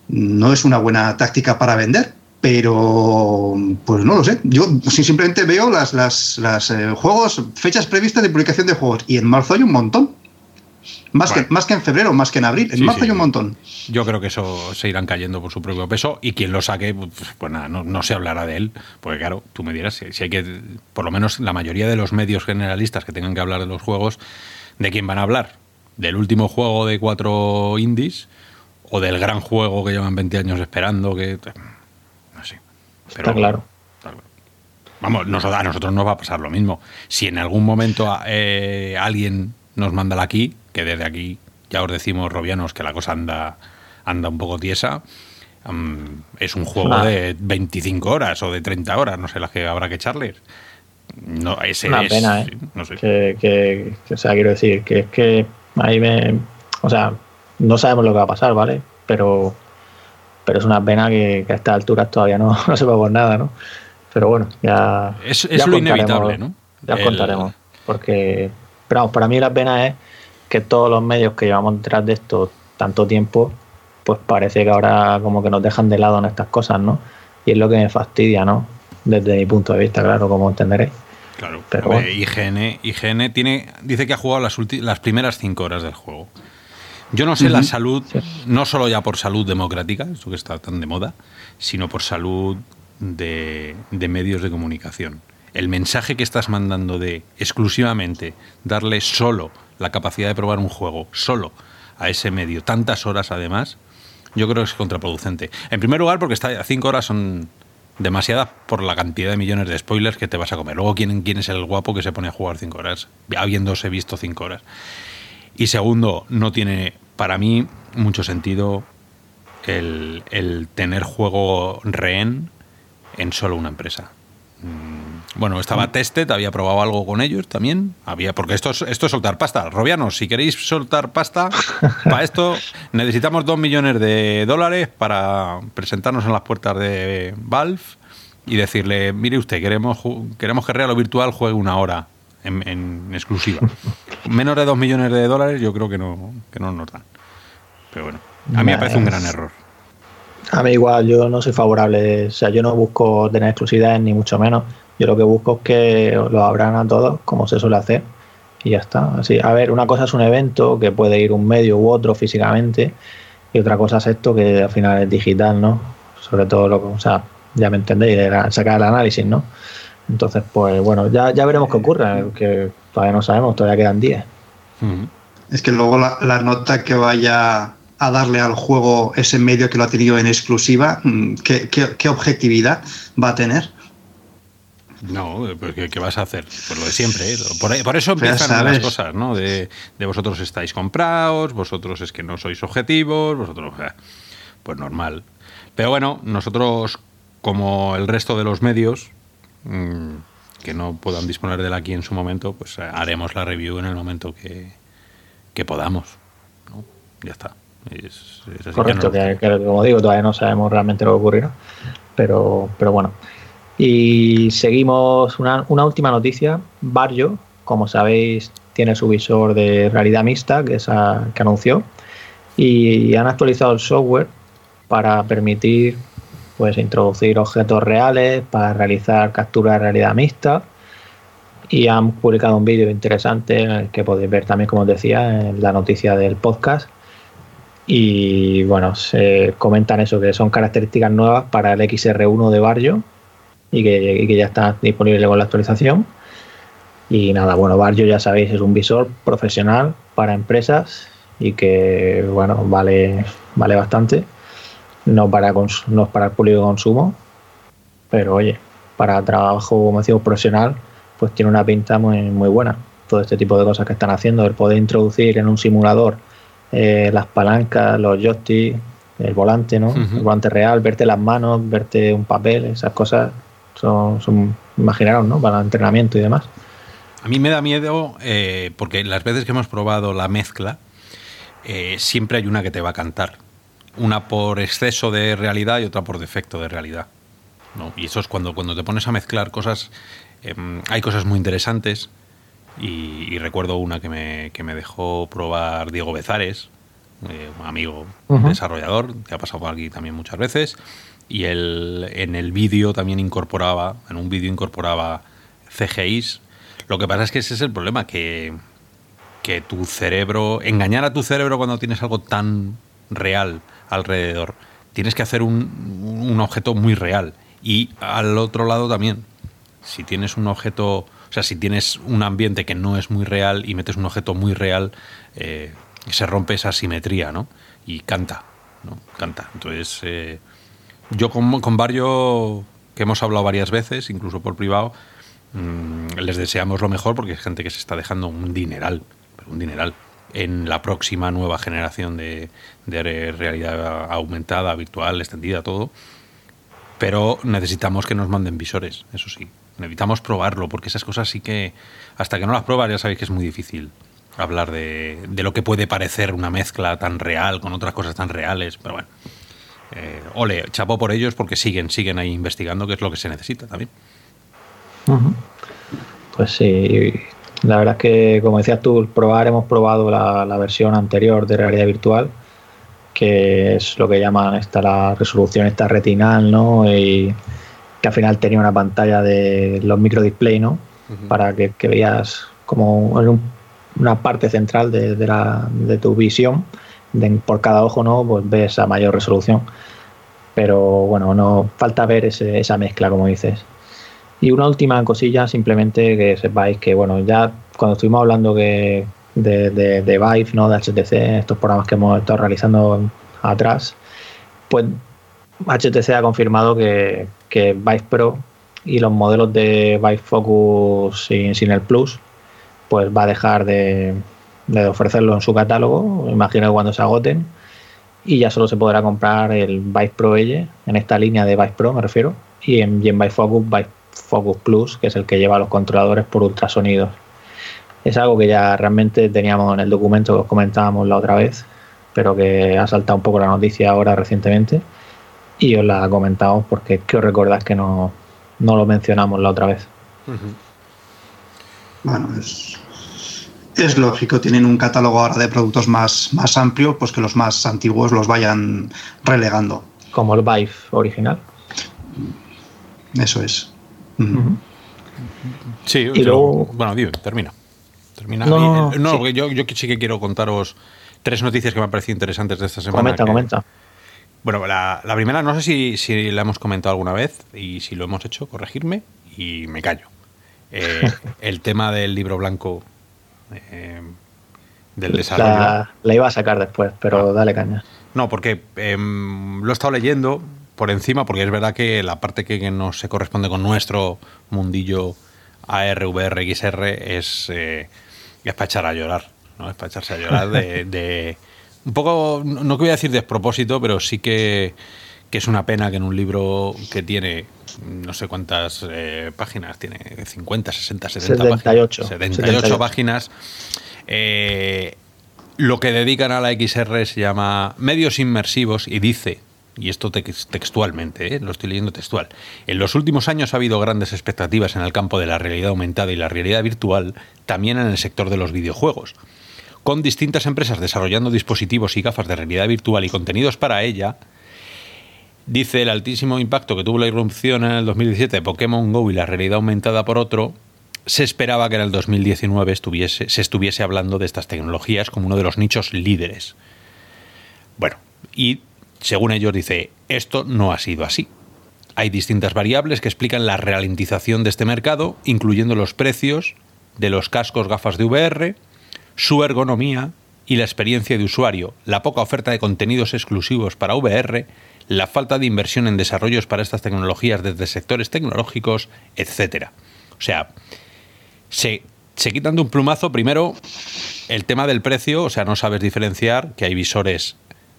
No es una buena táctica para vender, pero pues no lo sé. Yo simplemente veo las, las, las eh, juegos, fechas previstas de publicación de juegos, y en marzo hay un montón. Más, que, más que en febrero, más que en abril. En marzo hay un montón.
Yo creo que eso se irán cayendo por su propio peso y quien lo saque, pues, pues nada, no, se hablará de él. Porque claro, tú me dirás, si, hay que, por lo menos la mayoría de los medios generalistas que tengan que hablar de los juegos, ¿de quién van a hablar? ¿Del último juego de cuatro indies? ¿O del gran juego que llevan 20 años esperando? que No sé.
Pero, Está claro.
Vamos, a nosotros nos va a pasar lo mismo. Si en algún momento eh, alguien nos manda aquí, que desde aquí ya os decimos, robianos, que la cosa anda, anda un poco tiesa. es un juego de 25 horas o de 30 horas, no sé las que habrá que echarles. No, ese
Una pena, ¿eh? No sé. Que, o sea, quiero decir que es que Ahí me. O sea, no sabemos lo que va a pasar, ¿vale? Pero. Pero es una pena que, a estas alturas todavía no, no sepamos nada, ¿no? Pero bueno, ya.
Es, es lo inevitable, ¿no?
Ya os contaremos. Porque. Pero vamos, para mí la pena es que todos los medios que llevamos detrás de esto tanto tiempo, pues parece que ahora como que nos dejan de lado en estas cosas, ¿no? Y es lo que me fastidia, ¿no? Desde mi punto de vista, claro, como entenderéis.
Claro, pero IGN, IGN tiene, dice que ha jugado las, las primeras cinco horas del juego. Yo no sé la salud, no solo ya por salud democrática, eso que está tan de moda, sino por salud de, de, medios de comunicación. El mensaje que estás mandando de exclusivamente darle solo la capacidad de probar un juego, solo a ese medio, tantas horas además, yo creo que es contraproducente. En primer lugar, porque está, cinco horas son demasiadas por la cantidad de millones de spoilers que te vas a comer. Luego, ¿quién, quién es el guapo que se pone a jugar cinco horas, habiéndose visto cinco horas? Y segundo, no tiene para mí mucho sentido el, el tener juego rehén en solo una empresa. Bueno, estaba mm. Tested, había probado algo con ellos también. Había, porque esto es, esto es soltar pasta. Robianos, si queréis soltar pasta, para esto necesitamos dos millones de dólares para presentarnos en las puertas de Valve y decirle, mire usted, queremos, queremos que Real o Virtual juegue una hora en, exclusiva. Menos de dos millones de dólares yo creo que no, que no nos dan. Pero bueno, a mí me parece un gran error.
A mí igual, yo no soy favorable, o sea, yo no busco tener exclusividades ni mucho menos. Yo lo que busco es que lo abran a todos, como se suele hacer, y ya está. Así, a ver, una cosa es un evento que puede ir un medio u otro físicamente, y otra cosa es esto que al final es digital, ¿no? Sobre todo lo que, o sea, ya me entendéis, sacar el análisis, ¿no? Entonces, pues bueno, ya, ya veremos qué ocurre, que todavía no sabemos, todavía quedan días.
Es que luego la nota que vaya a darle al juego ese medio que lo ha tenido en exclusiva, mm, ¿qué, objetividad va a tener?
No, pues ¿qué, vas a hacer? Pues lo de siempre. ¿eh? Por, eso empiezan las cosas, ¿no? De, vosotros estáis comprados, vosotros es que no sois objetivos, vosotros... Pues normal. Pero bueno, nosotros, como el resto de los medios, mm, que no puedan disponer de él aquí en su momento, pues haremos la review en el momento que, que podamos. ¿no? Ya está.
Correcto, que, como digo, todavía no sabemos realmente lo que ocurrirá, pero, pero bueno. Y seguimos una, una última noticia. Barrio, como sabéis, tiene su visor de realidad mixta que, esa, que anunció y han actualizado el software para permitir pues introducir objetos reales para realizar captura de realidad mixta. Y han publicado un vídeo interesante en el que podéis ver también como os decía en la noticia del podcast. Y bueno, se comentan eso, que son características nuevas para el XR1 de Barrio y que, ya está disponible con la actualización. Y nada, bueno, Barrio ya sabéis, es un visor profesional para empresas y que, bueno, vale, vale bastante. No para, no para el público de consumo, pero oye, para trabajo, como decimos, profesional, pues tiene una pinta muy, muy buena. Todo este tipo de cosas que están haciendo, el poder introducir en un simulador eh, las palancas, los joysticks, el volante, ¿no? El volante real, verte las manos, verte un papel, esas cosas son, son imaginaros, ¿no? Para el entrenamiento y demás.
A mí me da miedo eh, porque las veces que hemos probado la mezcla, eh, siempre hay una que te va a cantar. Una por exceso de realidad y otra por defecto de realidad. ¿no? Y eso es cuando, cuando te pones a mezclar cosas, em, hay cosas muy interesantes, y, recuerdo una que me, que me, dejó probar Diego Bezares, eh, un amigo desarrollador, que ha pasado por aquí también muchas veces. Y él en el vídeo también incorporaba, en un vídeo incorporaba CGIs. Lo que pasa es que ese es el problema, que, que tu cerebro, engañar a tu cerebro cuando tienes algo tan real alrededor, tienes que hacer un, un objeto muy real. Y al otro lado también, si tienes un objeto o sea, si tienes un ambiente que no es muy real y metes un objeto muy real, eh, se rompe esa simetría, ¿no? Y canta, ¿no? Canta. Entonces, eh, yo con, con varios que hemos hablado varias veces, incluso por privado, mm, les deseamos lo mejor porque es gente que se está dejando un dineral, un dineral en la próxima nueva generación de, de, realidad aumentada, virtual, extendida, todo. Pero necesitamos que nos manden visores, eso sí necesitamos probarlo, porque esas cosas sí que, hasta que no las pruebas, ya sabéis que es muy difícil hablar de, de, lo que puede parecer una mezcla tan real con otras cosas tan reales, pero bueno. Eh, ole, chapo por ellos porque siguen, siguen ahí investigando, que es lo que se necesita también.
Pues sí, la verdad es que, como decías tú, probar, hemos probado la, la, versión anterior de realidad virtual, que es lo que llaman esta la resolución esta retinal, ¿no? Y que al final tenía una pantalla de los microdisplay, ¿no? Para que, que, veas como en un, una parte central de, de, la, de tu visión, por cada ojo, ¿no? Pues ves a mayor resolución. Pero bueno, no falta ver ese, esa mezcla, como dices. Y una última cosilla, simplemente que sepáis que, bueno, ya cuando estuvimos hablando que de, Vive, ¿no? de HTC, estos programas que hemos estado realizando atrás, pues HTC ha confirmado que, que Vive Pro y los modelos de Vive Focus sin el Plus, pues va a dejar de, de ofrecerlo en su catálogo, imagino que cuando se agoten, y ya solo se podrá comprar el Vive Pro Edge, en esta línea de Vive Pro me refiero, y en, y en Vive Focus, Vive Focus Plus, que es el que lleva los controladores por ultrasonidos. Es algo que ya realmente teníamos en el documento que os comentábamos la otra vez, pero que ha saltado un poco la noticia ahora recientemente y os la comentamos porque que os recordás que no, no lo mencionamos la otra vez.
Uh -huh. Bueno, es, es lógico, tienen un catálogo ahora de productos más, más amplio, pues que los más antiguos los vayan relegando.
Como el Vive original.
Eso es.
Uh -huh. Sí, y luego... bueno, digo, termina. termina. No, no, no sí. yo, yo sí que quiero contaros tres noticias que me han parecido interesantes de esta semana.
Comenta,
que,
comenta.
Bueno, la, la, primera, no sé si, si, la hemos comentado alguna vez y si lo hemos hecho, corregirme y me callo. Eh, el tema del libro blanco eh, del desarrollo.
La, la, iba a sacar después, pero ah. dale caña.
No, porque eh, lo he estado leyendo por encima, porque es verdad que la parte que, que no se corresponde con nuestro mundillo AR, VR, XR es, eh, es para echar a llorar. ¿no? Es para echarse a llorar de, de un poco, no voy a decir despropósito, pero sí que, que, es una pena que en un libro que tiene no sé cuántas eh, páginas, tiene 50, 60, 70
78,
páginas, 78, 78. páginas, eh, lo que dedican a la XR se llama medios inmersivos y dice, y esto textualmente, ¿eh? lo estoy leyendo textual, en los últimos años ha habido grandes expectativas en el campo de la realidad aumentada y la realidad virtual, también en el sector de los videojuegos con distintas empresas desarrollando dispositivos y gafas de realidad virtual y contenidos para ella, dice el altísimo impacto que tuvo la irrupción en el 2017 de Pokémon Go y la realidad aumentada por otro, se esperaba que en el 2019 estuviese, se estuviese hablando de estas tecnologías como uno de los nichos líderes. Bueno, y según ellos dice, esto no ha sido así. Hay distintas variables que explican la ralentización de este mercado, incluyendo los precios de los cascos gafas de VR, su ergonomía y la experiencia de usuario, la poca oferta de contenidos exclusivos para VR, la falta de inversión en desarrollos para estas tecnologías desde sectores tecnológicos, etc. O sea, se, se quitan de un plumazo primero el tema del precio, o sea, no sabes diferenciar que hay visores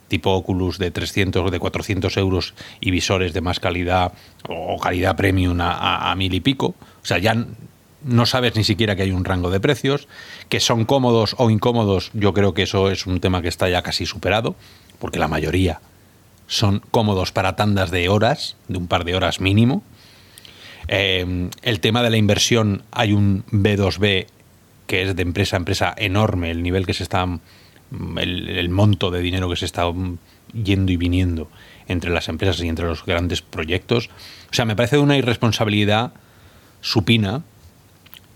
tipo Oculus de 300 o de 400 euros y visores de más calidad o calidad premium a, a, a mil y pico. O sea, ya no sabes ni siquiera que hay un rango de precios, que son cómodos o incómodos, yo creo que eso es un tema que está ya casi superado, porque la mayoría son cómodos para tandas de horas, de un par de horas mínimo. Eh, el tema de la inversión, hay un B2B que es de empresa a empresa enorme, el nivel que se está, el, el monto de dinero que se está yendo y viniendo entre las empresas y entre los grandes proyectos. O sea, me parece una irresponsabilidad supina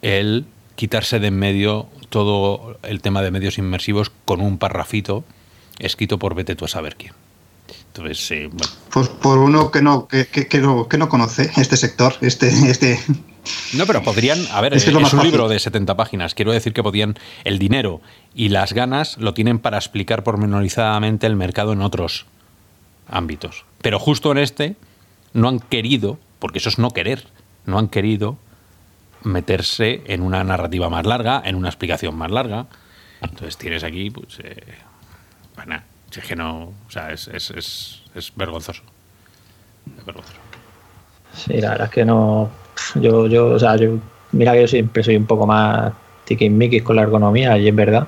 el quitarse de en medio todo el tema de medios inmersivos con un parrafito escrito por vete a saber quién. Entonces, eh, bueno.
Pues por uno que no, que, que, que, no, que no conoce este sector, este, este.
No, pero podrían, a ver, es, que es, es un fácil. libro de 70 páginas. Quiero decir que podían, el dinero y las ganas lo tienen para explicar pormenorizadamente el mercado en otros ámbitos. Pero justo en este no han querido, porque eso es no querer, no han querido meterse en una narrativa más larga, en una explicación más larga. Entonces tienes aquí, pues, eh, bueno, es que no, o sea, es, es, es, vergonzoso. Es vergonzoso.
Sí, la verdad es que no, yo, yo, o sea, yo, mira que yo siempre soy un poco más tiquismiquis con la ergonomía, y es verdad.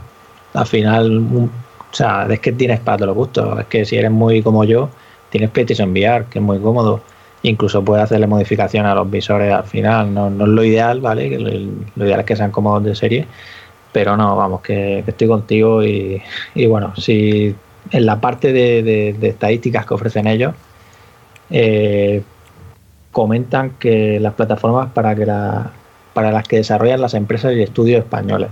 Al final, o sea, es que tienes para todos los gustos. Es que si eres muy como yo, tienes PlayStation VR, que es muy cómodo. Incluso puedes hacerle modificación a los visores al final. No, es lo ideal, ¿vale? Lo, ideal es que sean cómodos de serie. Pero no, vamos, que, estoy contigo y, bueno, si en la parte de, estadísticas que ofrecen ellos, eh, comentan que las plataformas para que para las que desarrollan las empresas y estudios españoles.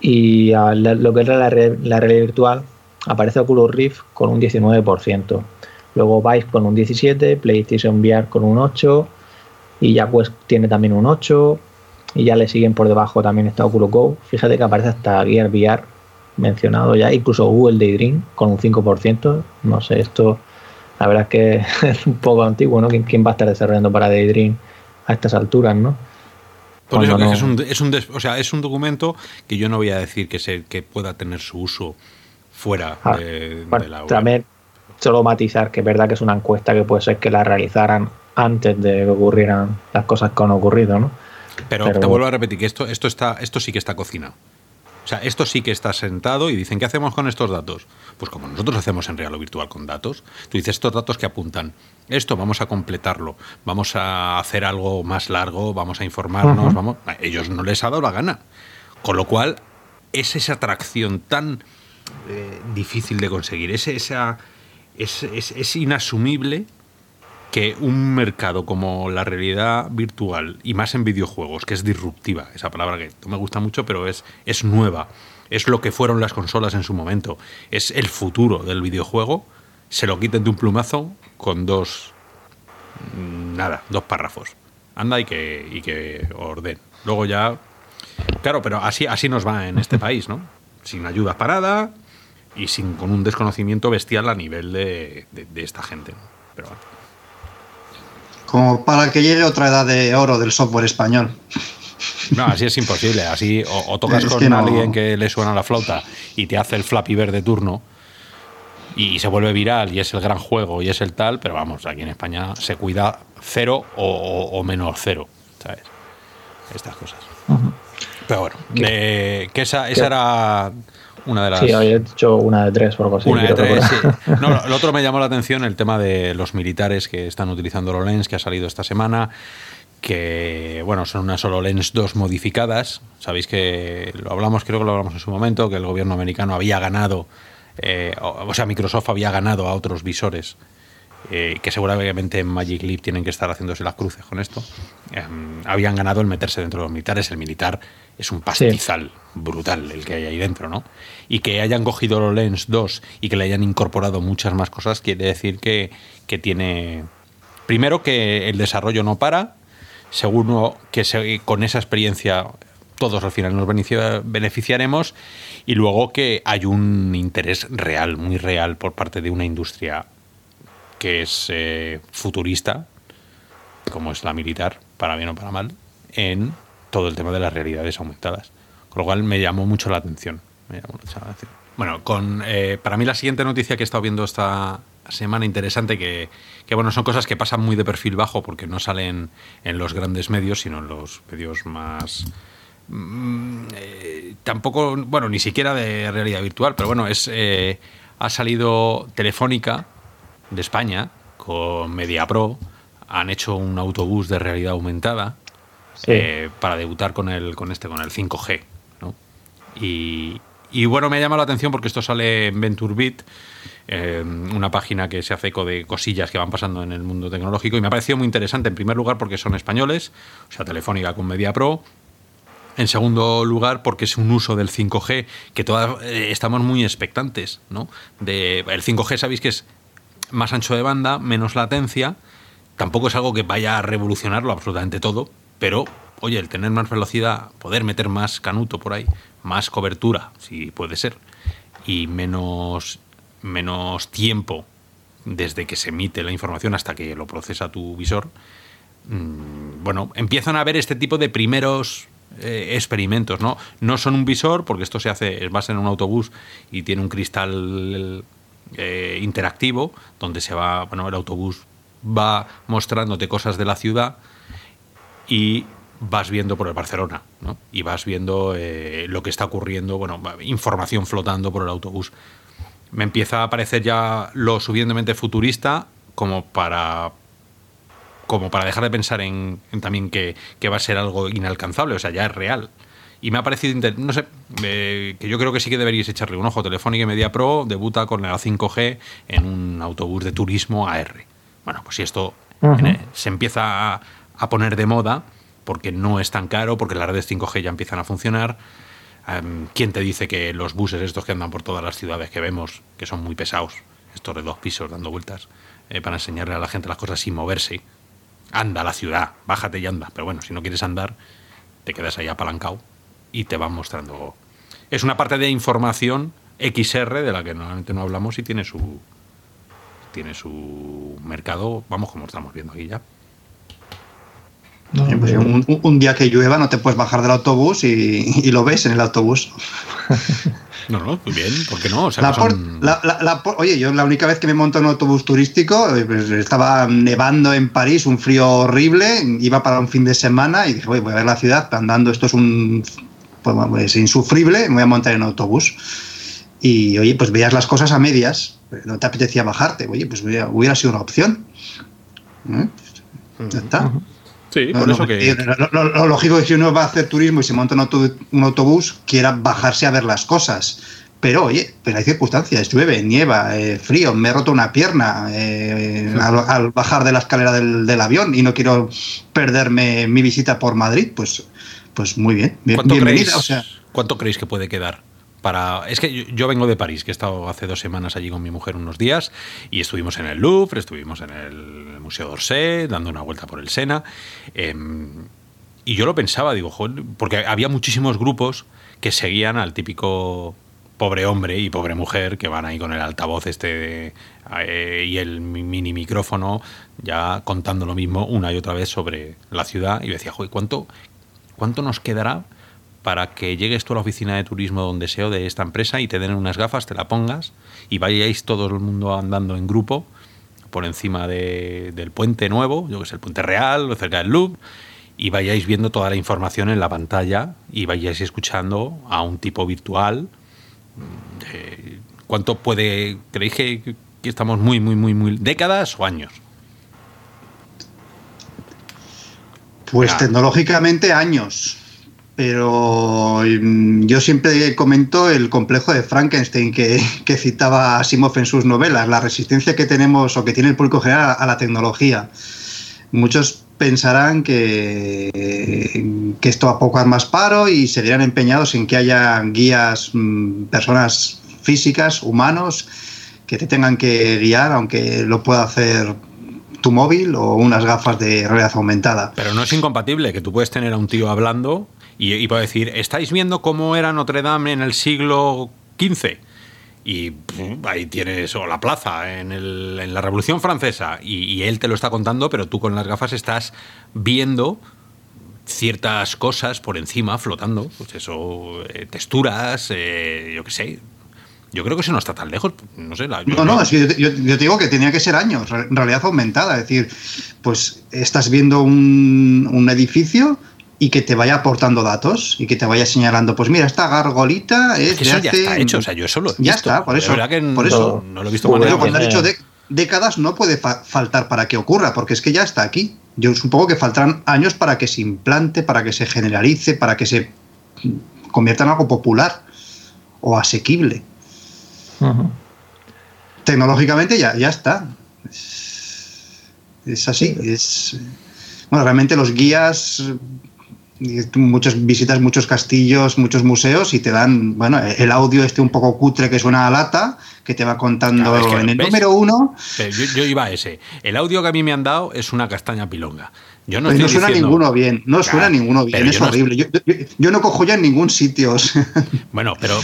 Y lo que es la, la realidad virtual, aparece Oculus Rift con un 19%. Luego Vive con un 17, PlayStation VR con un 8 y ya pues tiene también un 8 y ya le siguen por debajo también está Oculus Go. Fíjate que aparece hasta Gear VR mencionado ya, incluso Google Daydream con un 5%. No sé, esto la verdad es que es un poco antiguo, ¿no? ¿Quién, va a estar desarrollando para Daydream a estas alturas, no?
Por eso es, un, es, un, o sea, es un documento que yo no voy a decir que, se, que pueda tener su uso fuera ah, de, la web.
También solo matizar que es verdad que es una encuesta que puede ser que la realizaran antes de que ocurrieran las cosas que han ocurrido, ¿no?
Pero, te vuelvo a repetir que esto, esto, está, esto sí que está cocinado. O sea, esto sí que está sentado y dicen, ¿qué hacemos con estos datos? Pues como nosotros hacemos en real o virtual con datos, tú dices estos datos que apuntan, esto vamos a completarlo, vamos a hacer algo más largo, vamos a informarnos, vamos... A ellos no les ha dado la gana. Con lo cual, es esa atracción tan eh, difícil de conseguir, es esa es, inasumible que un mercado como la realidad virtual, y más en videojuegos, que es disruptiva, esa palabra que no me gusta mucho, pero es, es nueva, es lo que fueron las consolas en su momento, es el futuro del videojuego, se lo quiten de un plumazo con dos, mm, nada, dos párrafos. Anda y que, y que orden. Luego ya, claro, pero así, así nos va en este país, ¿no? Sin ayuda parada, y sin, con un desconocimiento bestial a nivel de, esta gente. Pero
Como para que llegue otra edad de oro del software español.
No, así es imposible. Así o, tocas con alguien que le suena la flauta y te hace el Flappy Bird de turno y se vuelve viral y es el gran juego y es el tal, pero vamos, aquí en España se cuida cero o, menos cero, ¿sabes? Estas cosas. Pero bueno, que esa, esa era una de las...
Sí, había hecho una de tres por algo así.
Una de tres, sí. No, lo otro me llamó la atención el tema de los militares que están utilizando HoloLens, que ha salido esta semana, que, bueno, son unas HoloLens 2 modificadas. Sabéis que lo hablamos, creo que lo hablamos en su momento, que el gobierno americano había ganado, eh, o, sea, Microsoft había ganado a otros visores eh, que seguramente en Magic Leap tienen que estar haciéndose las cruces con esto, em, habían ganado el meterse dentro de los militares. El militar es un pastizal brutal el que hay ahí dentro, ¿no? Y que hayan cogido los Lens 2 y que le hayan incorporado muchas más cosas, quiere decir que, tiene. Primero, que el desarrollo no para. Segundo, que con esa experiencia todos al final nos beneficiaremos. Y luego que hay un interés real, muy real, por parte de una industria que es eh, futurista, como es la militar, para bien o para mal, en todo el tema de las realidades aumentadas. Con lo cual me llamó mucho la atención. Bueno, con, eh, para mí la siguiente noticia que he estado viendo esta semana interesante, que, bueno, son cosas que pasan muy de perfil bajo porque no salen en los grandes medios, sino en los medios más... Mm, eh, tampoco, bueno, ni siquiera de realidad virtual, pero bueno, es ha salido Telefónica de España con MediaPro, han hecho un autobús de realidad aumentada eh, para debutar con el, con este, con el 5G. ¿no? Y, y, bueno, me ha llamado la atención porque esto sale en VentureBeat, eh, una página que se hace eco de cosillas que van pasando en el mundo tecnológico, y me ha parecido muy interesante, en primer lugar porque son españoles, o sea, Telefónica con MediaPro, en segundo lugar, porque es un uso del 5G que todas eh, estamos muy expectantes, ¿no? De, el 5G sabéis que es más ancho de banda, menos latencia. Tampoco es algo que vaya a revolucionarlo absolutamente todo, pero, oye, el tener más velocidad, poder meter más canuto por ahí, más cobertura, si puede ser, y menos, menos tiempo desde que se emite la información hasta que lo procesa tu visor, mm, bueno, empiezan a haber este tipo de primeros eh, experimentos, ¿no? No son un visor, porque esto se hace, vas en un autobús y tiene un cristal eh, interactivo, donde se va, bueno, el autobús va mostrándote cosas de la ciudad y vas viendo por el Barcelona, ¿no? Y vas viendo eh, lo que está ocurriendo, bueno, información flotando por el autobús. Me empieza a parecer ya lo suficientemente futurista como para como para dejar de pensar en, también que, va a ser algo inalcanzable, o sea, ya es real. Y me ha parecido, no sé, que yo creo que sí que deberíais echarle un ojo. Telefónica y Media Pro debuta con la 5G en un autobús de turismo AR. Bueno, pues si esto se empieza a, a poner de moda, porque no es tan caro, porque las redes 5G ya empiezan a funcionar. ¿Quién te dice que los buses estos que andan por todas las ciudades que vemos, que son muy pesados, estos de dos pisos dando vueltas, eh, para enseñarle a la gente las cosas sin moverse? Anda a la ciudad, bájate y anda. Pero bueno, si no quieres andar, te quedas ahí apalancado y te van mostrando. Es una parte de información XR de la que normalmente no hablamos y tiene su tiene su mercado, vamos como estamos viendo aquí ya.
Pues un, día que llueva no te puedes bajar del autobús y, lo ves en el autobús.
No, no, muy bien, ¿por qué no?
oye, yo la única vez que me monto en un autobús turístico, eh, pues, estaba nevando en París, un frío horrible, iba para un fin de semana y dije, voy, a ver la ciudad andando, esto es un pues, pues, insufrible, me voy a montar en autobús. Y oye, pues veías las cosas a medias, no te apetecía bajarte, oye, pues hubiera sido una opción. ¿Eh? Ya está.
Sí, por eso que.
Lo, lógico es que si uno va a hacer turismo y se monta un autobús, quiera bajarse a ver las cosas. Pero oye, pero hay circunstancias, llueve, nieva, eh, frío, me he roto una pierna eh, al, bajar de la escalera del, avión y no quiero perderme mi visita por Madrid, pues, pues muy bien.
¿Cuánto. Creéis, ¿Cuánto creéis que puede quedar? Es que yo vengo de París, que he estado hace dos semanas allí con mi mujer unos días y estuvimos en el Louvre, estuvimos en el Museo d'Orsay, dando una vuelta por el Sena. Em, y yo lo pensaba, digo, porque había muchísimos grupos que seguían al típico pobre hombre y pobre mujer que van ahí con el altavoz este eh, y el mini micrófono ya contando lo mismo una y otra vez sobre la ciudad y decía, joder, ¿cuánto, cuánto nos quedará para que llegues tú a la oficina de turismo donde sea de esta empresa y te den unas gafas, te la pongas y vayáis todo el mundo andando en grupo por encima del puente nuevo, yo que sé, el puente real, cerca del Louvre, y vayáis viendo toda la información en la pantalla y vayáis escuchando a un tipo virtual. ¿Cuánto puede, creéis que, que estamos muy, muy, muy, muy, décadas o años?
Pues tecnológicamente años pero mm, yo siempre comento el complejo de Frankenstein que, citaba Asimov en sus novelas, la resistencia que tenemos o que tiene el público general a la tecnología. Muchos pensarán que, que esto a poco más paro y seguirán empeñados en que haya guías, mm, personas físicas, humanos, que te tengan que guiar, aunque lo pueda hacer tu móvil o unas gafas de realidad aumentada.
Pero no es incompatible, que tú puedes tener a un tío hablando y, puedo decir, ¿estáis viendo cómo era Notre Dame en el siglo XV? Y ahí tienes o la plaza en, el, en la Revolución Francesa y, él te lo está contando, pero tú con las gafas estás viendo ciertas cosas por encima flotando, pues eso, eh, texturas, eh, yo qué sé. Yo creo que eso no está tan lejos, no sé.
no, no, es que yo, te digo que tenía que ser años, realidad aumentada, es decir, pues estás viendo un, un edificio y que te vaya aportando datos y que te vaya señalando, pues mira, esta gargolita es,
eso ya está hecho, o sea, yo eso lo he
Ya está, por eso. por eso no, lo he visto cuando han dicho décadas no puede faltar para que ocurra, porque es que ya está aquí. Yo supongo que faltarán años para que se implante, para que se generalice, para que se convierta en algo popular o asequible. Tecnológicamente ya, ya está. Es, así. Es, bueno, realmente los guías muchas visitas muchos castillos, muchos museos y te dan, bueno, el audio este un poco cutre que suena a lata, que te va contando en el número uno.
Yo, iba a ese. El audio que a mí me han dado es una castaña pilonga. Yo no,
pues suena ninguno bien, no suena ninguno bien, es horrible. Yo, no cojo ya en ningún sitio.
Bueno, pero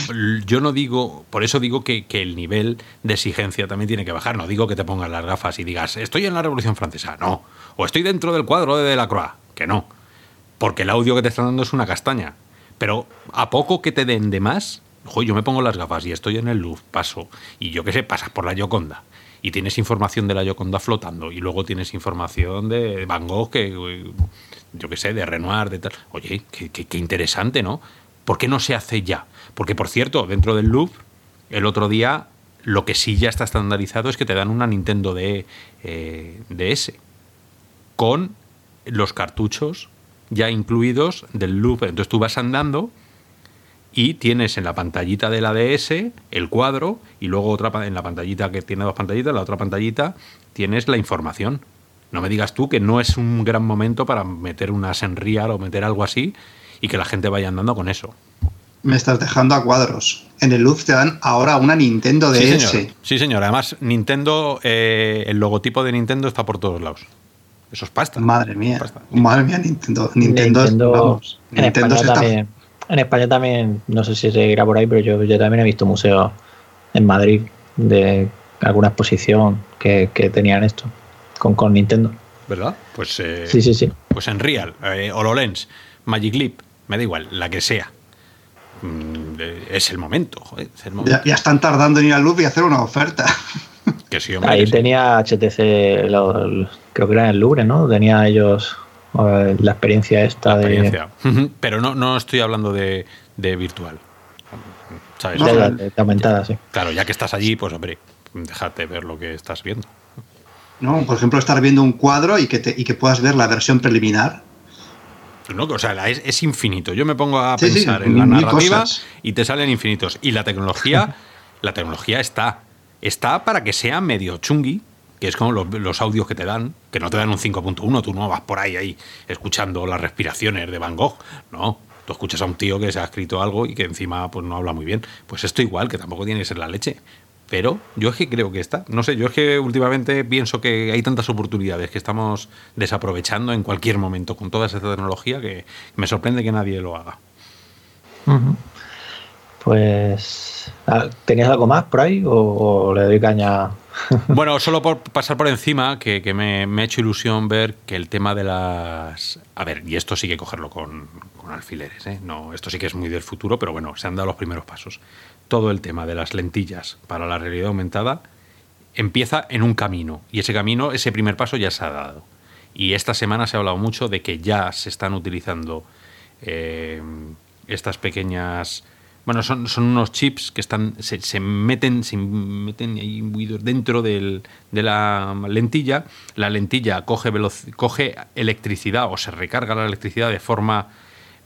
yo no digo, por eso digo que, que, el nivel de exigencia también tiene que bajar. No digo que te pongas las gafas y digas, estoy en la Revolución Francesa, no. O estoy dentro del cuadro de Delacroix, que no porque el audio que te están dando es una castaña. Pero a poco que te den de más, yo me pongo las gafas y estoy en el Louvre, paso, y yo qué sé, pasas por la Yoconda y tienes información de la Yoconda flotando y luego tienes información de Van Gogh que yo qué sé, de Renoir, de tal. Oye, qué, interesante, ¿no? ¿Por qué no se hace ya? Porque, por cierto, dentro del Louvre, el otro día, lo que sí ya está estandarizado es que te dan una Nintendo de, eh, DS con los cartuchos ya incluidos del Louvre. Entonces tú vas andando y tienes en la pantallita de la DS el cuadro y luego otra en la pantallita que tiene dos pantallitas, la otra pantallita tienes la información. No me digas tú que no es un gran momento para meter una Senreal o meter algo así y que la gente vaya andando con eso.
Me estás dejando a cuadros. En el Louvre te dan ahora una Nintendo DS.
Sí, señor. Sí, señor. Además, Nintendo, eh, el logotipo de Nintendo está por todos lados. Eso es pasta.
Madre mía. Madre mía, Nintendo. Nintendo,
en, España también, en España también, no sé si se irá por ahí, pero yo, yo también he visto museos en Madrid de alguna exposición que, que tenían esto con, Nintendo.
¿Verdad? Pues, eh,
sí, sí, sí.
Pues en Real, eh, HoloLens, Magic Leap, me da igual, la que sea. Mm, es el momento, joder,
Ya, están tardando en ir al Loop y hacer una oferta.
Que sí, hombre, Ahí tenía HTC, creo que era en el Louvre, ¿no? Tenía ellos la experiencia esta de.
Pero no, no estoy hablando de, virtual.
¿Sabes? de, aumentada, sí.
Claro, ya que estás allí, pues hombre, déjate ver lo que estás viendo.
¿no? Por ejemplo, estar viendo un cuadro y que, que puedas ver la versión preliminar.
No, o sea, es, infinito. Yo me pongo a pensar en la narrativa y te salen infinitos. Y la tecnología, la tecnología está. Está para que sea medio chungui, que es como los, audios que te dan, que no te dan un 5.1, tú no vas por ahí, ahí escuchando las respiraciones de Van Gogh. No, tú escuchas a un tío que se ha escrito algo y que encima pues no habla muy bien. Pues esto igual, que tampoco tiene que ser la leche. Pero yo es que creo que está. No sé, yo es que últimamente pienso que hay tantas oportunidades que estamos desaprovechando en cualquier momento con toda esta tecnología que me sorprende que nadie lo haga.
Pues, ah, ¿tenías algo más por ahí o, le doy caña?
bueno, solo por pasar por encima, que, me, ha hecho ilusión ver que el tema de las... A ver, y esto sí que cogerlo con, con alfileres, ¿eh? No, esto sí que es muy del futuro, pero bueno, se han dado los primeros pasos todo el tema de las lentillas para la realidad aumentada empieza en un camino y ese camino, ese primer paso ya se ha dado. Y esta semana se ha hablado mucho de que ya se están utilizando eh, estas pequeñas... Bueno, son, son, unos chips que están se, meten, se meten ahí dentro de la lentilla. La lentilla coge, coge electricidad o se recarga la electricidad de forma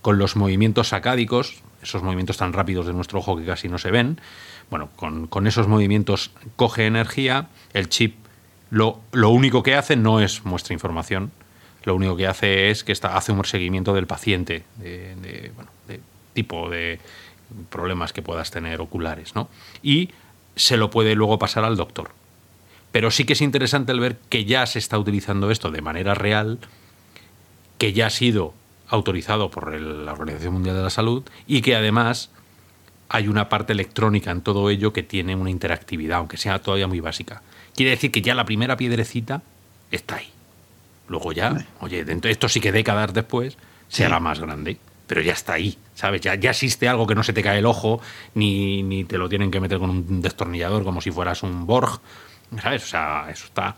con los movimientos sacádicos, esos movimientos tan rápidos de nuestro ojo que casi no se ven. Bueno, con, esos movimientos coge energía, el chip lo, lo, único que hace no es muestra información, lo único que hace es que está, hace un seguimiento del paciente, de, bueno, de tipo de problemas que puedas tener oculares, ¿no? Y se lo puede luego pasar al doctor. Pero sí que es interesante el ver que ya se está utilizando esto de manera real, que ya ha sido autorizado por la Organización Mundial de la Salud y que además hay una parte electrónica en todo ello que tiene una interactividad, aunque sea todavía muy básica. Quiere decir que ya la primera piedrecita está ahí. Luego ya, oye, dentro de esto sí que décadas después será la más grande, pero ya está ahí, ¿sabes? Ya, ya existe algo que no se te cae el ojo, ni, ni te lo tienen que meter con un destornillador como si fueras un Borg, ¿sabes? O sea, eso está.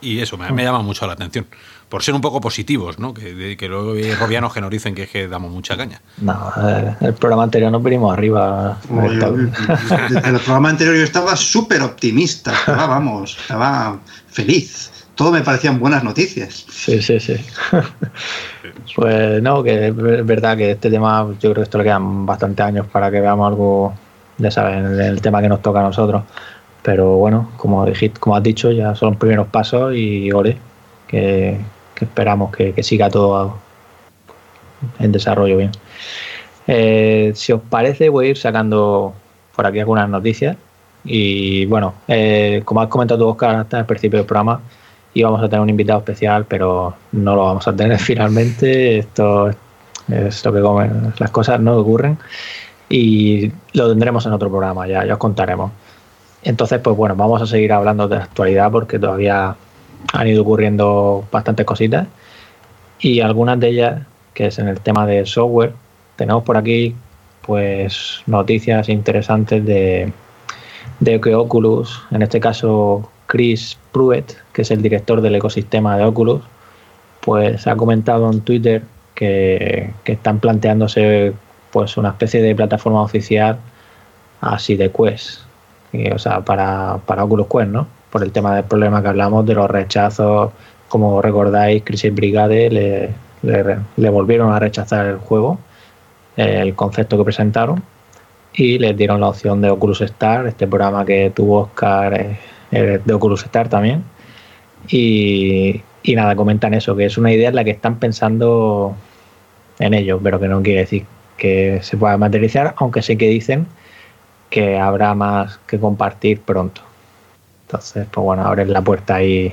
Y eso me, me llama mucho la atención por ser un poco positivos, ¿no? Que, que luego hay robianos que nos dicen que, es que damos mucha caña.
No, eh, el programa anterior nos venimos arriba.
el, el, programa anterior yo estaba súper optimista, estaba, vamos, estaba feliz. Todo me parecían buenas noticias.
Sí, sí, sí. pues no, que es verdad que este tema, yo creo que esto le quedan bastantes años para que veamos algo, ya saben, el, tema que nos toca a nosotros. Pero bueno, como, dijiste, como has dicho, ya son los primeros pasos y ole, que, que esperamos que, siga todo en desarrollo bien. Eh, si os parece, voy a ir sacando por aquí algunas noticias. Y bueno, eh, como has comentado tú, Oscar, hasta el principio del programa, íbamos a tener un invitado especial, pero no lo vamos a tener finalmente. Esto es lo que comen, las cosas no ocurren. Y lo tendremos en otro programa, ya, ya os contaremos. Entonces, pues bueno, vamos a seguir hablando de actualidad porque todavía han ido ocurriendo bastantes cositas y algunas de ellas, que es en el tema de software, tenemos por aquí pues noticias interesantes de, de que Oculus, en este caso Chris Pruitt, que es el director del ecosistema de Oculus, pues ha comentado en Twitter que, están planteándose pues una especie de plataforma oficial así de Quest, o sea, para, para Oculus Quest, ¿no? Por el tema del problema que hablamos de los rechazos, como recordáis, Crisis Brigade le, le, volvieron a rechazar el juego, el concepto que presentaron, y les dieron la opción de Oculus Star, este programa que tuvo Oscar de Oculus Star también. Y, y nada, comentan eso, que es una idea en la que están pensando en ello, pero que no quiere decir que se pueda materializar, aunque sé que dicen que habrá más que compartir pronto. Entonces, pues bueno, abren la puerta ahí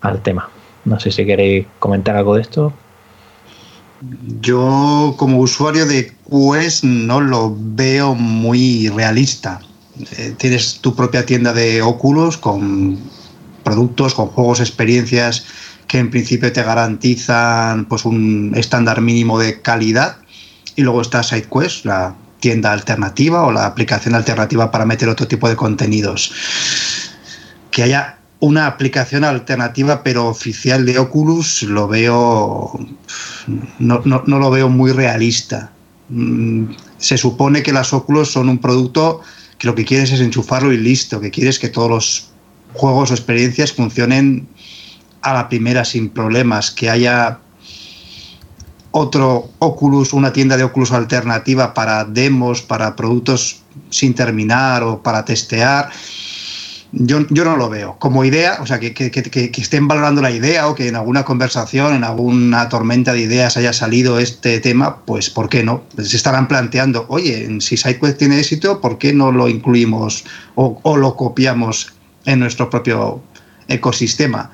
al tema. No sé si queréis comentar algo de esto.
Yo como usuario de Quest no lo veo muy realista. Eh, tienes tu propia tienda de óculos con productos, con juegos, experiencias que en principio te garantizan pues un estándar mínimo de calidad. Y luego está SideQuest, la tienda alternativa o la aplicación alternativa para meter otro tipo de contenidos. Que haya una aplicación alternativa pero oficial de Oculus lo veo no, no lo veo muy realista. Mm, se supone que las Oculus son un producto que lo que quieres es enchufarlo y listo, que quieres que todos los juegos o experiencias funcionen a la primera sin problemas, que haya otro Oculus, una tienda de Oculus alternativa para demos, para productos sin terminar o para testear. Yo, yo no lo veo. Como idea, o sea, que, que, que, estén valorando la idea o que en alguna conversación, en alguna tormenta de ideas haya salido este tema, pues ¿por qué no? Se estarán planteando, oye, si SideQuest tiene éxito, ¿por qué no lo incluimos o, o lo copiamos en nuestro propio ecosistema?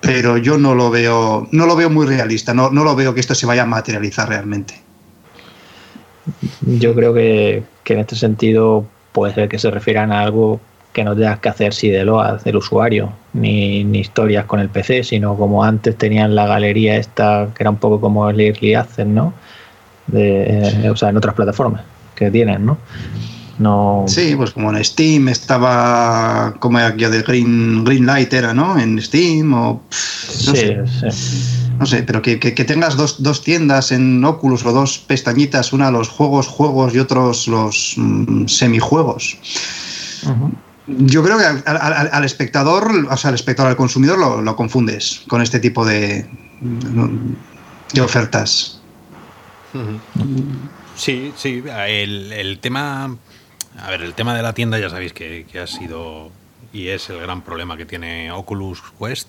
Pero yo no lo veo, no lo veo muy realista, no, no lo veo que esto se vaya a materializar realmente.
Yo creo que, que en este sentido puede ser que se refieran a algo que no tengas que hacer si de lo hace el usuario, ni, ni, historias con el PC, sino como antes tenían la galería esta, que era un poco como el Early Access, ¿no? De, o sea, en otras plataformas que tienen, ¿no? No...
Sí, pues como en Steam estaba como aquello de Green, Green Light era, ¿no? En Steam o... no, sí, sé. Sí. no sé, pero que, que, que tengas dos, dos, tiendas en Oculus o dos pestañitas, una los juegos, juegos y otros los mm, semijuegos. Uh -huh. Yo creo que al, al, espectador, o sea, al espectador, al consumidor lo, confundes con este tipo de, ofertas.
Sí, sí, el, tema, a ver, el tema de la tienda ya sabéis que, que, ha sido y es el gran problema que tiene Oculus Quest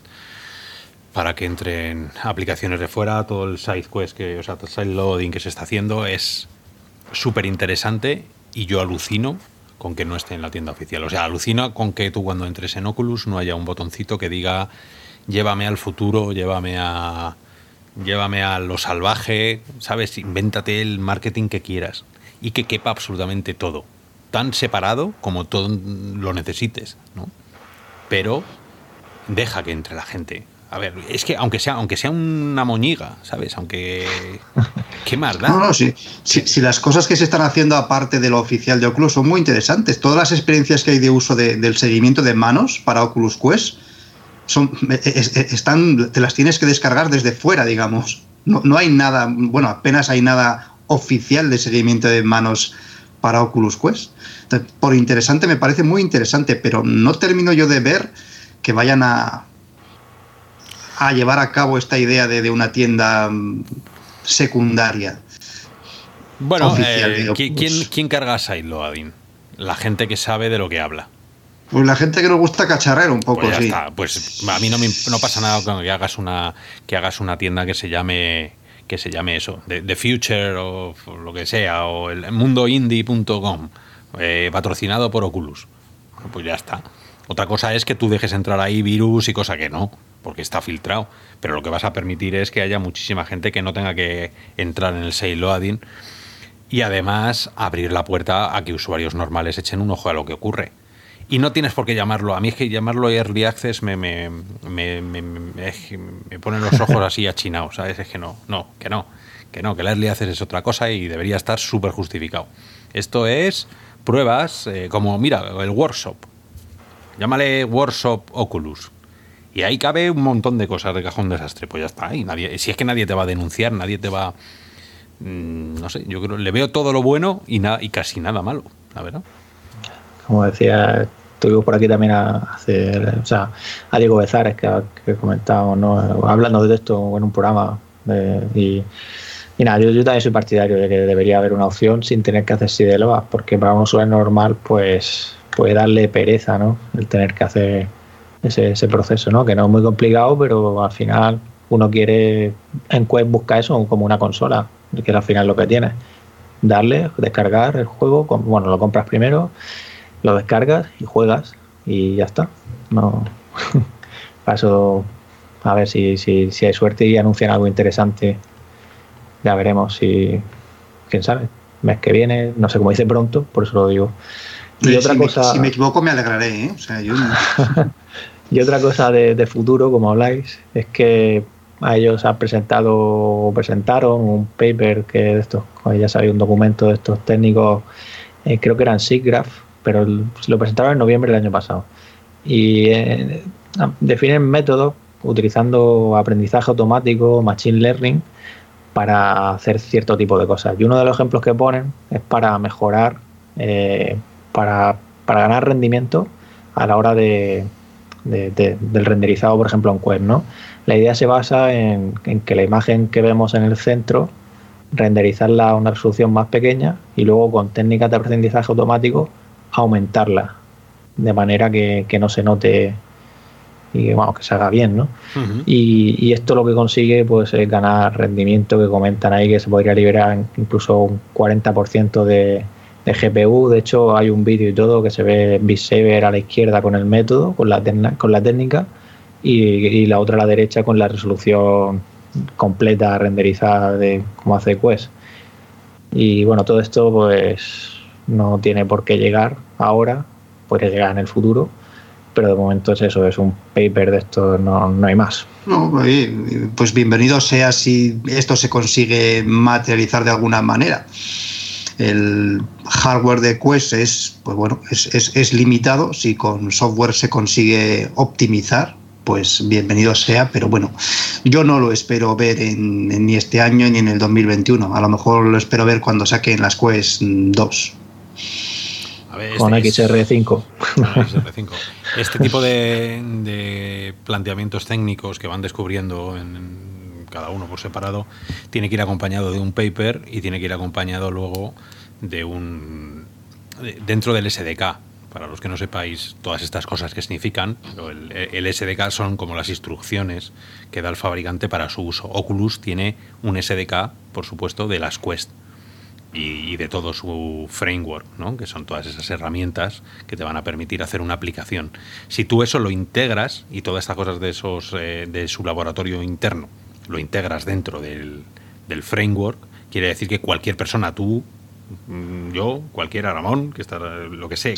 para que entren aplicaciones de fuera, todo el side quest que, o sea, todo el side loading que se está haciendo es súper interesante y yo alucino con que no esté en la tienda oficial. O sea, alucina con que tú cuando entres en Oculus no haya un botoncito que diga llévame al futuro, llévame a llévame a lo salvaje, ¿sabes? Invéntate el marketing que quieras y que quepa absolutamente todo, tan separado como todo lo necesites, ¿no? Pero deja que entre la gente. A ver, es que aunque sea, aunque sea una moñiga, ¿sabes? Aunque. ¿Qué más da?
No, no, sí. Si, si, las cosas que se están haciendo aparte de lo oficial de Oculus son muy interesantes. Todas las experiencias que hay de uso de, del seguimiento de manos para Oculus Quest son, están, te las tienes que descargar desde fuera, digamos. No, no hay nada, bueno, apenas hay nada oficial de seguimiento de manos para Oculus Quest. Por interesante, me parece muy interesante, pero no termino yo de ver que vayan a, a llevar a cabo esta idea de, de una tienda mm, secundaria.
Bueno, oficial, eh, ¿quién, ¿quién, carga a Sideloading? La gente que sabe de lo que habla.
Pues la gente que nos gusta cacharrer un poco,
pues
sí.
Está. Pues a mí no, me, no pasa nada con que hagas una que hagas una tienda que se llame que se llame eso, The, The Future o lo que sea, o el mundoindie.com, eh, patrocinado por Oculus. Pues ya está. Otra cosa es que tú dejes entrar ahí virus y cosa que no porque está filtrado. Pero lo que vas a permitir es que haya muchísima gente que no tenga que entrar en el sale loading y además abrir la puerta a que usuarios normales echen un ojo a lo que ocurre. Y no tienes por qué llamarlo. A mí es que llamarlo Early Access me, me, me, me, los ojos así achinados. ¿sabes? Es que no, no, que no. Que no, que el Early Access es otra cosa y debería estar súper justificado. Esto es pruebas eh, como, mira, el workshop. Llámale workshop Oculus. Y ahí cabe un montón de cosas de cajón desastre. Pues ya está. Y si es que nadie te va a denunciar, nadie te va. Mm, no sé, yo creo, le veo todo lo bueno y, nada y casi nada malo, la verdad.
Como decía, estuvimos por aquí también a hacer, o sea, a Diego Bezares, que, que comentábamos, ¿no? hablando de esto en un programa. y, nada, yo, también soy partidario de que debería haber una opción sin tener que hacer sideloas, porque para un usuario normal, pues puede darle pereza, ¿no? El tener que hacer ese, ese proceso, ¿no? Que no es muy complicado, pero al final uno quiere en Quest busca eso como una consola, que es al final lo que tiene. Darle, descargar el juego, bueno, lo compras primero, lo descargas y juegas y ya está. No paso a ver si, si, si hay suerte y anuncian algo interesante. Ya veremos si, quién sabe, mes que viene, no sé cómo dice pronto, por eso lo digo.
Y otra cosa... si me equivoco me alegraré, ¿eh? O sea, yo...
Y otra cosa de, futuro, como habláis, es que a ellos han presentado o presentaron un paper que de estos, ya sabéis, un documento de estos técnicos, eh, creo que eran SIGGRAPH, pero lo presentaron en noviembre del año pasado. Y eh, definen métodos utilizando aprendizaje automático, machine learning, para hacer cierto tipo de cosas. Y uno de los ejemplos que ponen es para mejorar, eh, para, para ganar rendimiento a la hora de, del renderizado, por ejemplo, en Quest, ¿no? La idea se basa en, que la imagen que vemos en el centro, renderizarla a una resolución más pequeña y luego con técnicas de aprendizaje automático aumentarla de manera que, no se note y bueno, que se haga bien, ¿no? y, y, esto lo que consigue pues es ganar rendimiento que comentan ahí que se podría liberar incluso un 40% de, de GPU. De hecho, hay un vídeo y todo que se ve VSaver a la izquierda con el método, con la, con la técnica, y, la otra a la derecha con la resolución completa renderizada de cómo hace Quest. Y bueno, todo esto pues no tiene por qué llegar ahora, puede llegar en el futuro, pero de momento es eso, es un paper de esto, no, no hay más.
No, pues bienvenido sea si esto se consigue materializar de alguna manera el hardware de Quest es, pues bueno, es, limitado. Si con software se consigue optimizar, pues bienvenido sea, pero bueno, yo no lo espero ver en, ni este año ni en el 2021. A lo mejor lo espero ver cuando saquen las Quest 2.
con XR5.
Este tipo de, planteamientos técnicos que van descubriendo en cada uno por separado, tiene que ir acompañado de un paper y tiene que ir acompañado luego de un... dentro del SDK. Para los que no sepáis todas estas cosas que significan, el, SDK son como las instrucciones que da el fabricante para su uso. Oculus tiene un SDK, por supuesto, de las Quest y, de todo su framework, ¿no? que son todas esas herramientas que te van a permitir hacer una aplicación. Si tú eso lo integras y todas estas cosas de, esos, eh, de su laboratorio interno lo integras dentro del, framework, quiere decir que cualquier persona, tú, mm, yo, cualquiera, Ramón, que está lo que sé,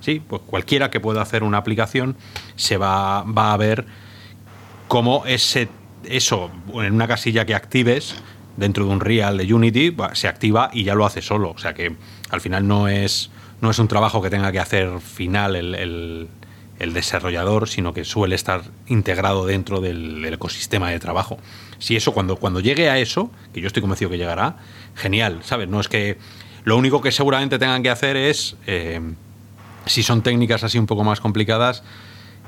sí. pues cualquiera que pueda hacer una aplicación se va, va a ver cómo ese, eso en una casilla que actives dentro de un real de Unity se activa y ya lo hace solo. O sea que al final no es, no es un trabajo que tenga que hacer final el, el desarrollador, sino que suele estar integrado dentro del, ecosistema de trabajo. Si eso, cuando, cuando llegue a eso, que yo estoy convencido que llegará, genial, ¿sabes? No es que lo único que seguramente tengan que hacer es, eh, si son técnicas así un poco más complicadas,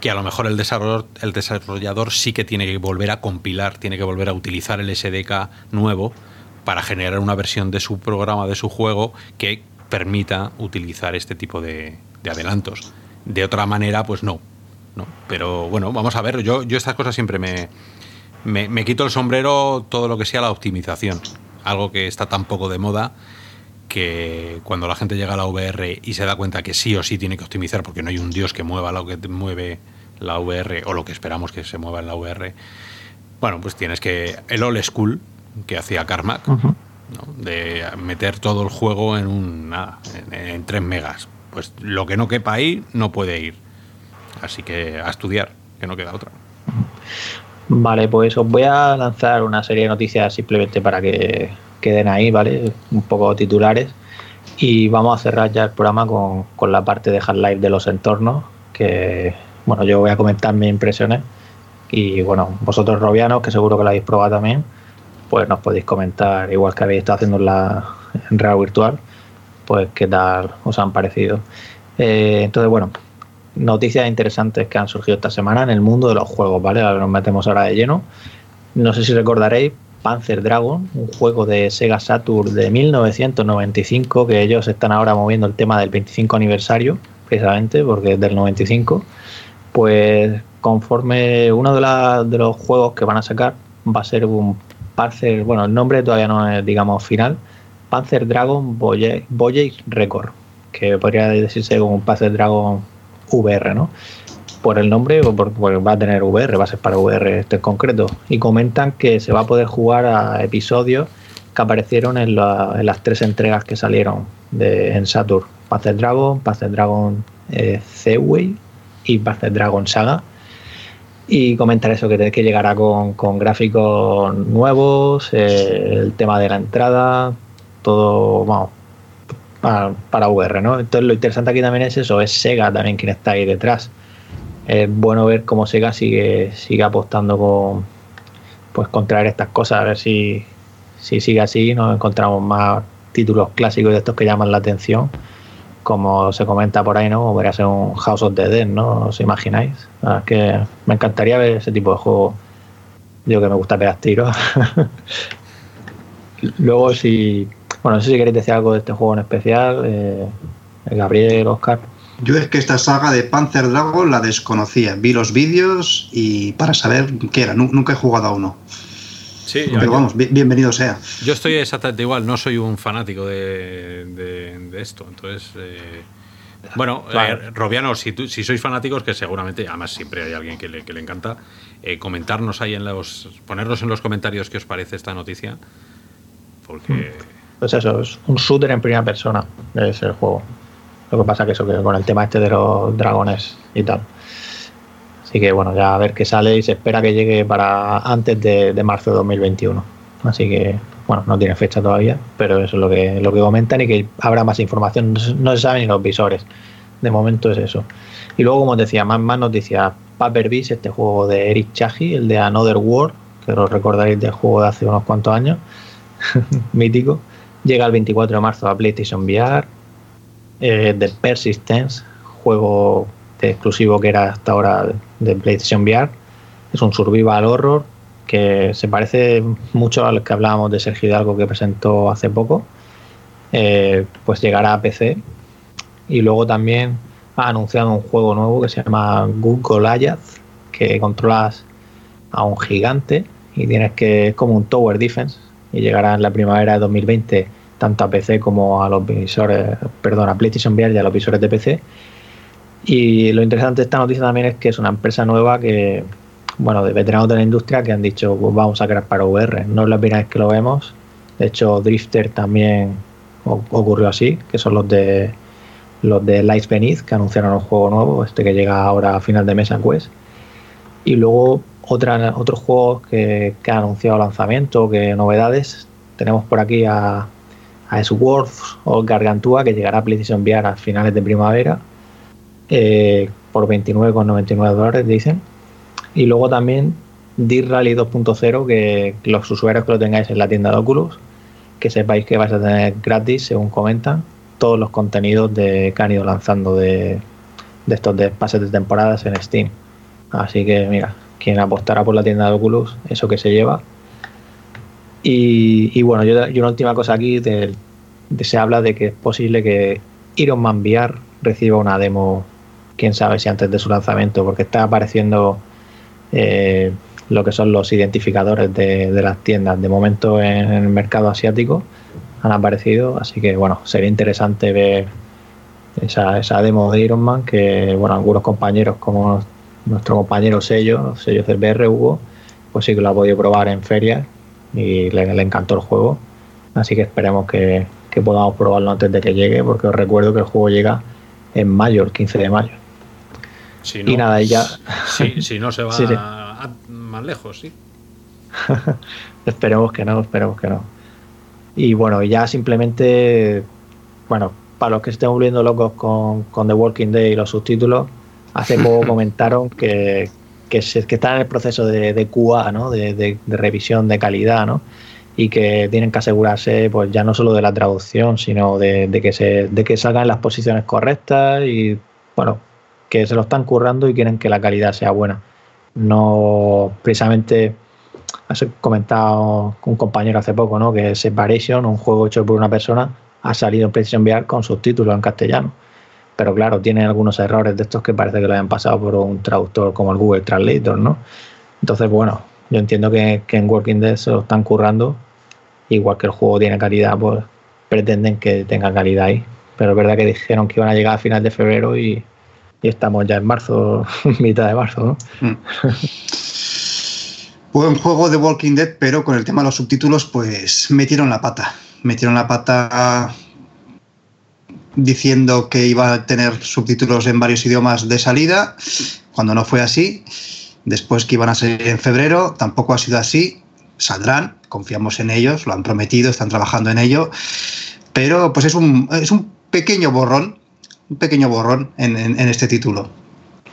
que a lo mejor el desarrollador, el desarrollador sí que tiene que volver a compilar, tiene que volver a utilizar el SDK nuevo para generar una versión de su programa, de su juego, que permita utilizar este tipo de adelantos de otra manera, pues no. no. Pero bueno, vamos a ver. Yo, yo estas cosas siempre me, me, quito el sombrero todo lo que sea la optimización. Algo que está tan poco de moda que cuando la gente llega a la VR y se da cuenta que sí o sí tiene que optimizar porque no hay un dios que mueva lo que mueve la VR o lo que esperamos que se mueva en la VR, bueno, pues tienes que el old school que hacía Carmack, de meter todo el juego en un en, en 3 megas pues lo que no quepa ahí no puede ir. Así que a estudiar, que no queda otra.
Vale, pues os voy a lanzar una serie de noticias simplemente para que queden ahí, ¿vale? Un poco titulares. Y vamos a cerrar ya el programa con, con la parte de Half-Life de los entornos, que bueno, yo voy a comentar mis impresiones y bueno, vosotros robianos, que seguro que la habéis probado también, pues nos podéis comentar, igual que habéis estado haciendo en la en Real Virtual, pues qué tal os han parecido. Eh, entonces, bueno, noticias interesantes que han surgido esta semana en el mundo de los juegos, ¿vale? Ahora nos metemos ahora de lleno. No sé si recordaréis Panzer Dragon, un juego de Sega Saturn de 1995, que ellos están ahora moviendo el tema del 25 aniversario, precisamente, porque es del 95. Pues conforme uno de, de los juegos que van a sacar va a ser un Panzer, bueno, el nombre todavía no es, digamos, final, Panzer Dragon Voyage Record, que podría decirse como un Panzer Dragon VR, ¿no? Por el nombre, porque va a tener VR, va a para VR este en concreto. Y comentan que se va a poder jugar a episodios que aparecieron en, las tres entregas que salieron en Saturn: Panzer Dragon, Panzer Dragon eh, y Panzer Dragon Saga y comentar eso, que, que llegará con, con gráficos nuevos, eh, el tema de la entrada, todo, para, VR, ¿no? Entonces lo interesante aquí también es eso, es Sega también quien está ahí detrás. Es bueno ver cómo Sega sigue, sigue apostando con, pues, con traer estas cosas, a ver si, si sigue así, nos encontramos más títulos clásicos de estos que llaman la atención como se comenta por ahí, ¿no? Podría ser un House of the Dead, ¿no? ¿Os imagináis? Que me encantaría ver ese tipo de juego. Yo que me gusta pegar tiros. Luego, si. Bueno, no sé si queréis decir algo de este juego en especial. Eh, Gabriel, Oscar.
Yo es que esta saga de Panzer Dragon la desconocía. Vi los vídeos y para saber qué era. Nunca he jugado a uno.
Sí,
Pero vamos, bienvenido sea.
Yo estoy exactamente igual, no soy un fanático de, esto. Entonces, eh, bueno, eh, Robiano, si, si sois fanáticos, que seguramente, además siempre hay alguien que le, que le encanta, eh, comentarnos ahí en los. ponernos en los comentarios qué os parece esta noticia. Porque.
Hmm. Pues eso, es un shooter en primera persona, es el juego. Lo que pasa que eso, que con el tema este de los dragones y tal. Así que bueno, ya a ver qué sale y se espera que llegue para antes de, marzo de 2021. Así que bueno, no tiene fecha todavía, pero eso es lo que, lo que comentan y que habrá más información. No, se saben ni los visores. De momento es eso. Y luego, como decía, más, más noticias. Paper Beast, este juego de Eric Chahi, el de Another World, que lo recordaréis del juego de hace unos cuantos años, mítico. Llega el 24 de marzo a PlayStation VR. Eh, The Persistence, juego exclusivo que era hasta ahora de PlayStation VR. Es un survival horror que se parece mucho al que hablábamos de Sergio Hidalgo que presentó hace poco. Eh, pues llegará a PC. Y luego también ha anunciado un juego nuevo que se llama Good Goliath, que controlas a un gigante y tienes que es como un tower defense y llegará en la primavera de 2020 tanto a PC como a los visores, perdón, a PlayStation VR y a los visores de PC y lo interesante de esta noticia también es que es una empresa nueva que, bueno, de veteranos de la industria que han dicho, pues vamos a crear para VR. No es la primera vez que lo vemos. De hecho, Drifter también ocurrió así, que son los de los de Lights Beneath, que anunciaron un juego nuevo, este que llega ahora a final de mes en Quest. Y luego otra, otros juegos que, que han anunciado lanzamiento, que novedades. Tenemos por aquí a, a Swords o Gargantua, que llegará a PlayStation VR a finales de primavera eh, por 29,99 dólares, dicen. Y luego también Dirt Rally 2.0, que los usuarios que lo tengáis en la tienda de Oculus, que sepáis que vais a tener gratis, según comentan, todos los contenidos de, que han ido lanzando de, estos de pases de temporadas en Steam. Así que mira, quien apostará por la tienda de Oculus, eso que se lleva. Y, bueno, yo, una última cosa aquí, se habla de que es posible que Iron Man VR reciba una demo quién sabe si antes de su lanzamiento, porque está apareciendo eh, lo que son los identificadores de, las tiendas. De momento en el mercado asiático han aparecido, así que bueno, sería interesante ver esa, esa demo de Iron Man, que bueno, algunos compañeros como nuestro compañero Sello, Sello CBR Hugo, pues sí que lo ha podido probar en ferias y le, encantó el juego. Así que esperemos que, que podamos probarlo antes de que llegue, porque os recuerdo que el juego llega en mayo, el 15 de mayo y nada, ya.
Si, no se va más lejos, sí.
esperemos que no, esperemos que no. Y bueno, ya simplemente bueno, para los que estén volviendo locos con, The Walking Dead y los subtítulos, hace poco comentaron que, que, están en el proceso de, de QA, ¿no? De, de, revisión de calidad, ¿no? Y que tienen que asegurarse, pues ya no solo de la traducción, sino de, que se, de que salgan las posiciones correctas y, bueno, que se lo están currando y quieren que la calidad sea buena. No precisamente has comentado un compañero hace poco, ¿no? Que Separation, un juego hecho por una persona, ha salido en PlayStation VR con subtítulos en castellano. Pero claro, tiene algunos errores de estos que parece que lo hayan pasado por un traductor como el Google Translator, ¿no? Entonces, bueno, yo entiendo que, en Working Dead se lo están currando. Igual que el juego tiene calidad, pues pretenden que tenga calidad ahí. Pero es verdad que dijeron que iban a llegar a final de febrero y, estamos ya en marzo, mitad de marzo, ¿no? Mm.
Buen juego de Walking Dead, pero con el tema de los subtítulos, pues metieron la pata. Metieron la pata diciendo que iba a tener subtítulos en varios idiomas de salida, cuando no fue así. Después que iban a salir en febrero, tampoco ha sido así. Saldrán, confiamos en ellos, lo han prometido, están trabajando en ello. Pero pues es un, es un pequeño borrón, un pequeño borrón en, este título.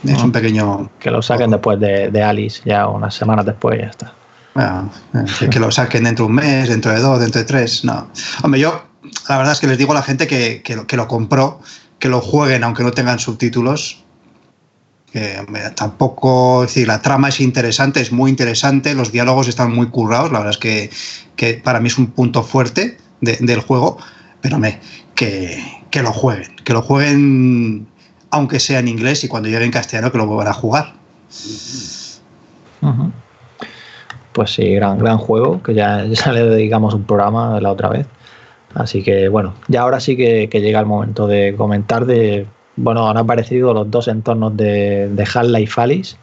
Es un pequeño.
Que lo saquen después de, Alice, ya unas semanas después, ya está.
Eh, que lo saquen dentro de un mes, dentro de dos, dentro de tres. No. Hombre, yo la verdad es que les digo a la gente que, que, lo compró, que lo jueguen aunque no tengan subtítulos. Que, tampoco, es decir, la trama es interesante, es muy interesante, los diálogos están muy currados, la verdad es que, que para mí es un punto fuerte del juego, pero me, que, que lo jueguen, que lo jueguen aunque sea en inglés y cuando llegue en castellano que lo vuelvan a jugar.
Pues sí, gran, gran juego, que ya, ya le dedicamos un programa la otra vez. Así que bueno, ya ahora sí que, llega el momento de comentar de, bueno, han aparecido los dos entornos de, de Half-Life Alice,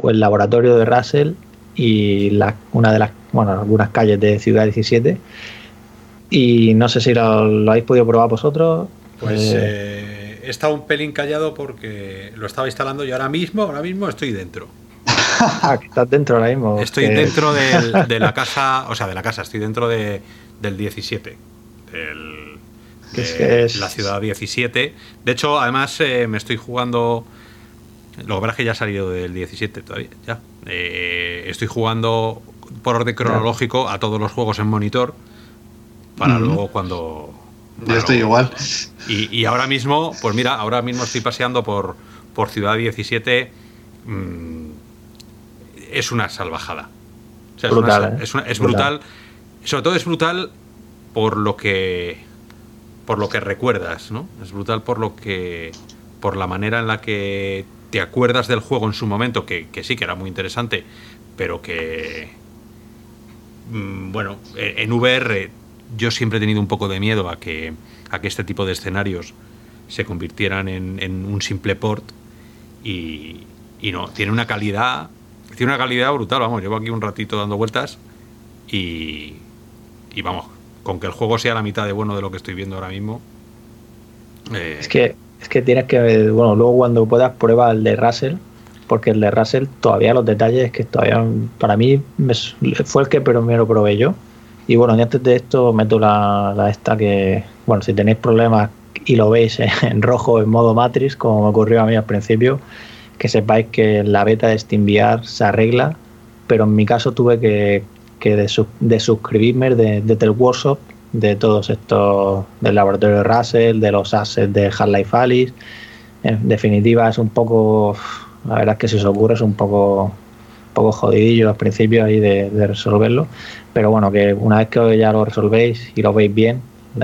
o el laboratorio de Russell y la, una de las, bueno, algunas calles de Ciudad 17. Y no sé si lo, habéis podido probar vosotros.
Pues eh, eh, he estado un pelín callado porque lo estaba instalando y ahora mismo, ahora mismo estoy dentro.
ah, que estás dentro ahora mismo.
Estoy dentro de la casa, o sea, de la casa, estoy dentro de, del 17 el, de la ciudad 17. De hecho, además eh, me estoy jugando. Lo que pasa es que ya ha salido del 17 todavía. Ya. Eh, estoy jugando por orden cronológico a todos los juegos en monitor. Para luego cuando.
Yo estoy igual.
Y, ahora mismo, pues mira, ahora mismo estoy paseando por, por Ciudad 17. Mm, es una salvajada. es, brutal, ¿eh? es, brutal. Sobre todo es brutal por lo que por lo que recuerdas, ¿no? Es brutal por lo que por la manera en la que te acuerdas del juego en su momento, que, sí que era muy interesante, pero que mm, bueno, e, en VR yo siempre he tenido un poco de miedo a que a que este tipo de escenarios se convirtieran en, un simple port y, y, no, tiene una calidad tiene una calidad brutal, vamos, llevo aquí un ratito dando vueltas y, y vamos, con que el juego sea la mitad de bueno de lo que estoy viendo ahora mismo.
Eh, es que es que tienes que bueno luego cuando puedas prueba el de Russell porque el de Russell todavía los detalles es que todavía para mí fue el que primero probé yo y bueno antes de esto meto la, la esta que bueno si tenéis problemas y lo veis en rojo en modo Matrix como me ocurrió a mí al principio que sepáis que la beta de SteamVR se arregla pero en mi caso tuve que que de, suscribirme de, de Workshop, de todos estos, del laboratorio de Russell, de los assets de Half-Life Alice. En definitiva, es un poco, la verdad es que si os ocurre es un poco, poco jodidillo al principio ahí de, resolverlo, pero bueno, que una vez que ya lo resolvéis y lo veis bien,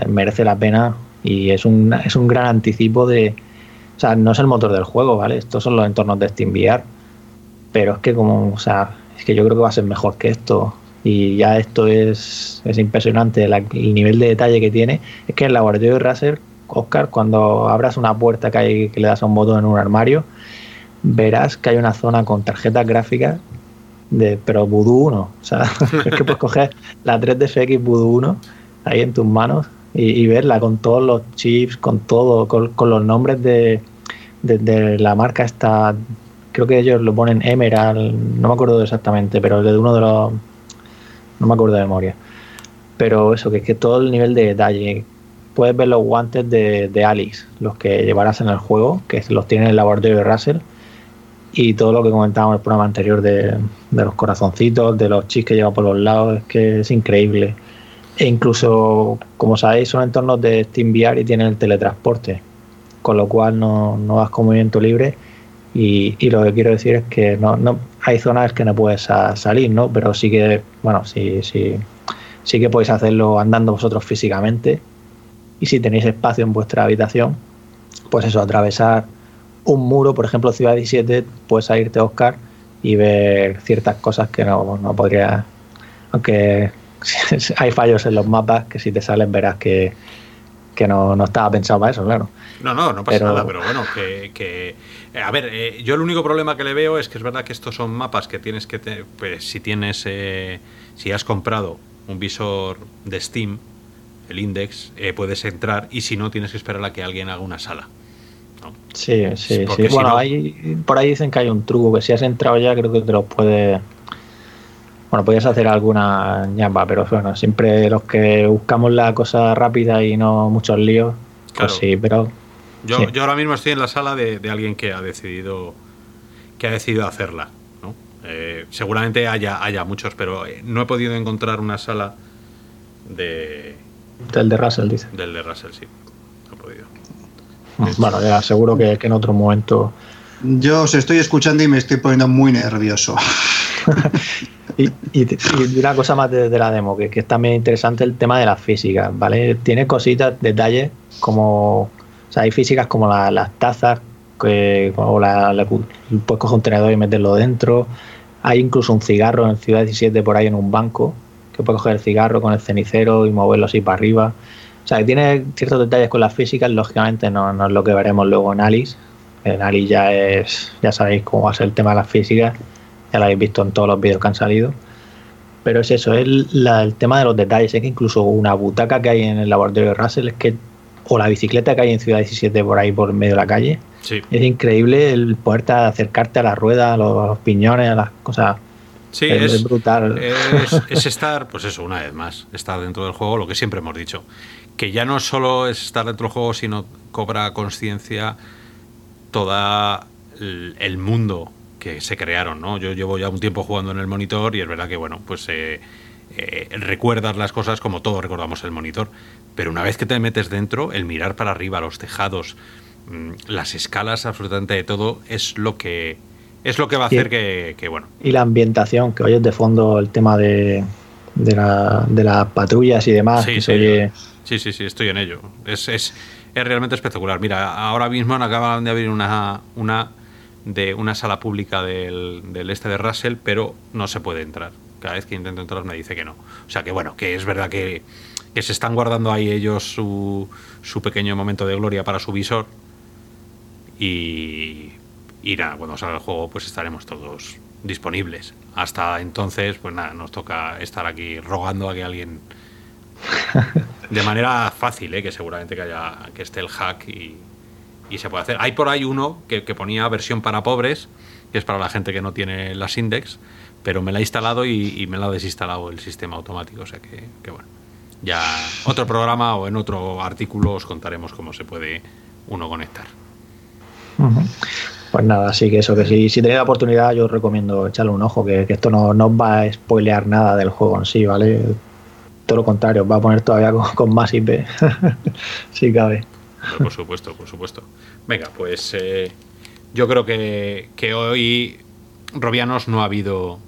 merece la pena y es un, es un gran anticipo de, o sea, no es el motor del juego, ¿vale? Estos son los entornos de SteamVR, pero es que como, o sea, es que yo creo que va a ser mejor que esto y ya esto es, es impresionante el nivel de detalle que tiene. Es que en el laboratorio de Razer, Oscar, cuando abras una puerta que, hay, que le das a un botón en un armario, verás que hay una zona con tarjetas gráficas de pero Voodoo 1. O sea, es que puedes coger la 3DFX Voodoo 1 ahí en tus manos y, verla con todos los chips, con todo, con, los nombres de, de, la marca esta. Creo que ellos lo ponen Emerald, no me acuerdo exactamente, pero de uno de los no me acuerdo de memoria. Pero eso, que es que todo el nivel de detalle puedes ver los guantes de, de Alice, los que llevarás en el juego, que los tiene en el laboratorio de Russell. Y todo lo que comentábamos en el programa anterior de, de los corazoncitos, de los chis que lleva por los lados, es que es increíble. E incluso, como sabéis, son entornos de SteamVR y tienen el teletransporte, con lo cual no, no vas con movimiento libre. Y, y, lo que quiero decir es que no, no hay zonas que no puedes salir, ¿no? Pero sí que, bueno, sí, sí, sí que podéis hacerlo andando vosotros físicamente. Y si tenéis espacio en vuestra habitación, pues eso, atravesar un muro, por ejemplo, Ciudad 17, puedes irte Oscar y ver ciertas cosas que no, no podría. Aunque hay fallos en los mapas que si te salen verás que, que no, no, estaba pensado para eso, claro.
No, no, no pasa pero, nada, pero bueno, que, que eh, a ver, eh, yo el único problema que le veo es que es verdad que estos son mapas que tienes que, te, pues si tienes, eh, si has comprado un visor de Steam, el Index, eh, puedes entrar y si no tienes que esperar a que alguien haga una sala. ¿no?
Sí, sí, sí. Bueno, no... hay, por ahí dicen que hay un truco, que si has entrado ya creo que te lo puede bueno, podías hacer alguna ñamba, pero bueno, siempre los que buscamos la cosa rápida y no muchos líos, claro. pues sí, pero.
Yo, sí. yo, ahora mismo estoy en la sala de, de, alguien que ha decidido que ha decidido hacerla. ¿no? Eh, seguramente haya, haya muchos, pero eh, no he podido encontrar una sala de.
Del de Russell, dice.
Del de Russell, sí. No he podido.
Bueno, ya seguro que, que en otro momento.
Yo os estoy escuchando y me estoy poniendo muy nervioso.
y, y, una cosa más de, de la demo, que, que, es también interesante el tema de las físicas, ¿vale? Tiene cositas, detalles, como. O sea, hay físicas como la, las tazas, que, o la, la, puedes coger un tenedor y meterlo dentro. Hay incluso un cigarro en Ciudad 17 por ahí en un banco, que puedes coger el cigarro con el cenicero y moverlo así para arriba. O sea, que tiene ciertos detalles con las físicas, lógicamente no, no es lo que veremos luego en Alice. En Alice ya es, ya sabéis cómo va a ser el tema de las físicas ya lo habéis visto en todos los vídeos que han salido. Pero es eso, es la, el tema de los detalles. Es que incluso una butaca que hay en el laboratorio de Russell es que, o la bicicleta que hay en Ciudad 17 por ahí por medio de la calle,
sí.
es increíble el poder acercarte a la rueda, a los, a los piñones, a las cosas.
Sí, es, es brutal. Es, es, estar, pues eso, una vez más, estar dentro del juego, lo que siempre hemos dicho. Que ya no solo es estar dentro del juego, sino cobra conciencia toda el mundo que se crearon, ¿no? Yo llevo ya un tiempo jugando en el monitor y es verdad que, bueno, pues eh, eh, recuerdas las cosas como todos recordamos el monitor, pero una vez que te metes dentro, el mirar para arriba, los tejados, mmm, las escalas, absolutamente de todo, es lo que es lo que va a hacer que, que, bueno.
Y la ambientación, que oyes de fondo el tema de, de, la, de las patrullas y demás.
Sí, sí, oye... sí, sí, sí, estoy en ello. Es, es, es realmente espectacular. Mira, ahora mismo acaban de abrir una, una de una sala pública del, del, este de Russell, pero no se puede entrar. Cada vez que intento entrar me dice que no. O sea que bueno, que es verdad que, que se están guardando ahí ellos su, su, pequeño momento de gloria para su visor. Y, y nada, cuando salga el juego pues estaremos todos disponibles. Hasta entonces, pues nada, nos toca estar aquí rogando a que alguien de manera fácil, ¿eh? que seguramente que haya que esté el hack y, y se puede hacer. Hay por ahí uno que, que, ponía versión para pobres, que es para la gente que no tiene las index, pero me la he instalado y, me la ha desinstalado el sistema automático, o sea que, bueno. Ya otro programa o en otro artículo os contaremos cómo se puede uno conectar.
Pues nada, así que eso, que si, si tenéis la oportunidad yo recomiendo echarle un ojo, que, esto no, no va a spoilear nada del juego en sí, ¿vale? Todo lo contrario, os va a poner todavía con, con más IP, si cabe.
Por supuesto, por supuesto. Venga, pues eh, yo creo que, que, hoy, Robianos, no ha habido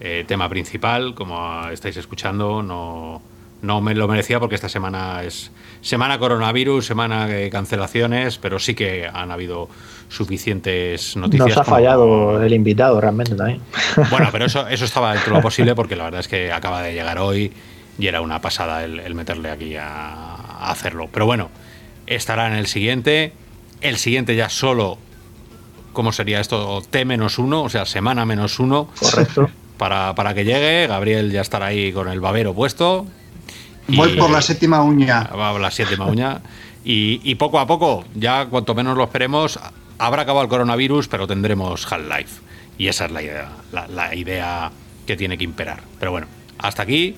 eh, tema principal, como estáis escuchando, no, no me lo merecía porque esta semana es semana coronavirus, semana de cancelaciones, pero sí que han habido suficientes noticias.
Nos ha como... fallado el invitado realmente también.
Bueno, pero eso, eso estaba dentro de lo posible porque la verdad es que acaba de llegar hoy y era una pasada el, el meterle aquí a, a hacerlo. Pero bueno, estará en el siguiente. El siguiente ya solo, ¿cómo sería esto? T menos uno, o sea, semana menos uno.
Correcto.
Para, para que llegue, Gabriel ya estará ahí con el babero puesto.
Voy por la séptima uña.
Va por la séptima uña. Y, y, poco a poco, ya cuanto menos lo esperemos, habrá acabado el coronavirus, pero tendremos Half-Life. Y esa es la idea, la, la idea que tiene que imperar. Pero bueno, hasta aquí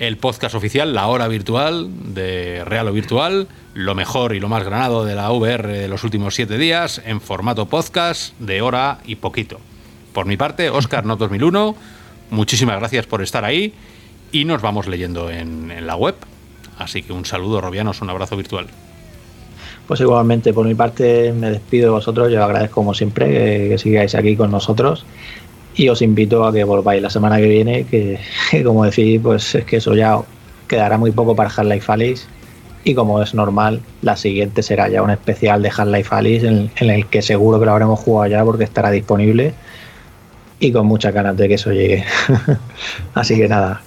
el podcast oficial, la hora virtual de Real o Virtual, lo mejor y lo más granado de la VR de los últimos siete días, en formato podcast de hora y poquito. Por mi parte, Oscar Not 2001, muchísimas gracias por estar ahí y nos vamos leyendo en, en la web. Así que un saludo, Robianos, un abrazo virtual.
Pues igualmente, por mi parte, me despido de vosotros. Yo agradezco, como siempre, que, sigáis aquí con nosotros. Y os invito a que volváis la semana que viene, que, como decís, pues es que eso ya quedará muy poco para Half-Life Alice. Y como es normal, la siguiente será ya un especial de Half-Life Alice en, en, el que seguro que lo habremos jugado ya porque estará disponible. Y con muchas ganas de que eso llegue. Así que nada.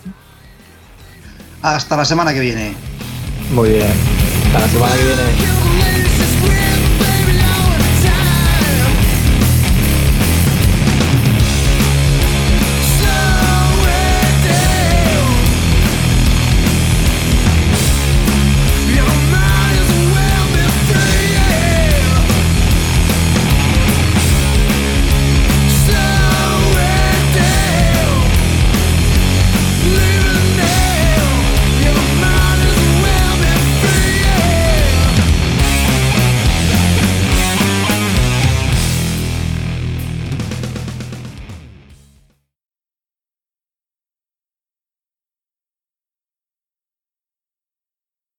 Hasta la semana que viene.
Muy bien. Hasta la semana que viene.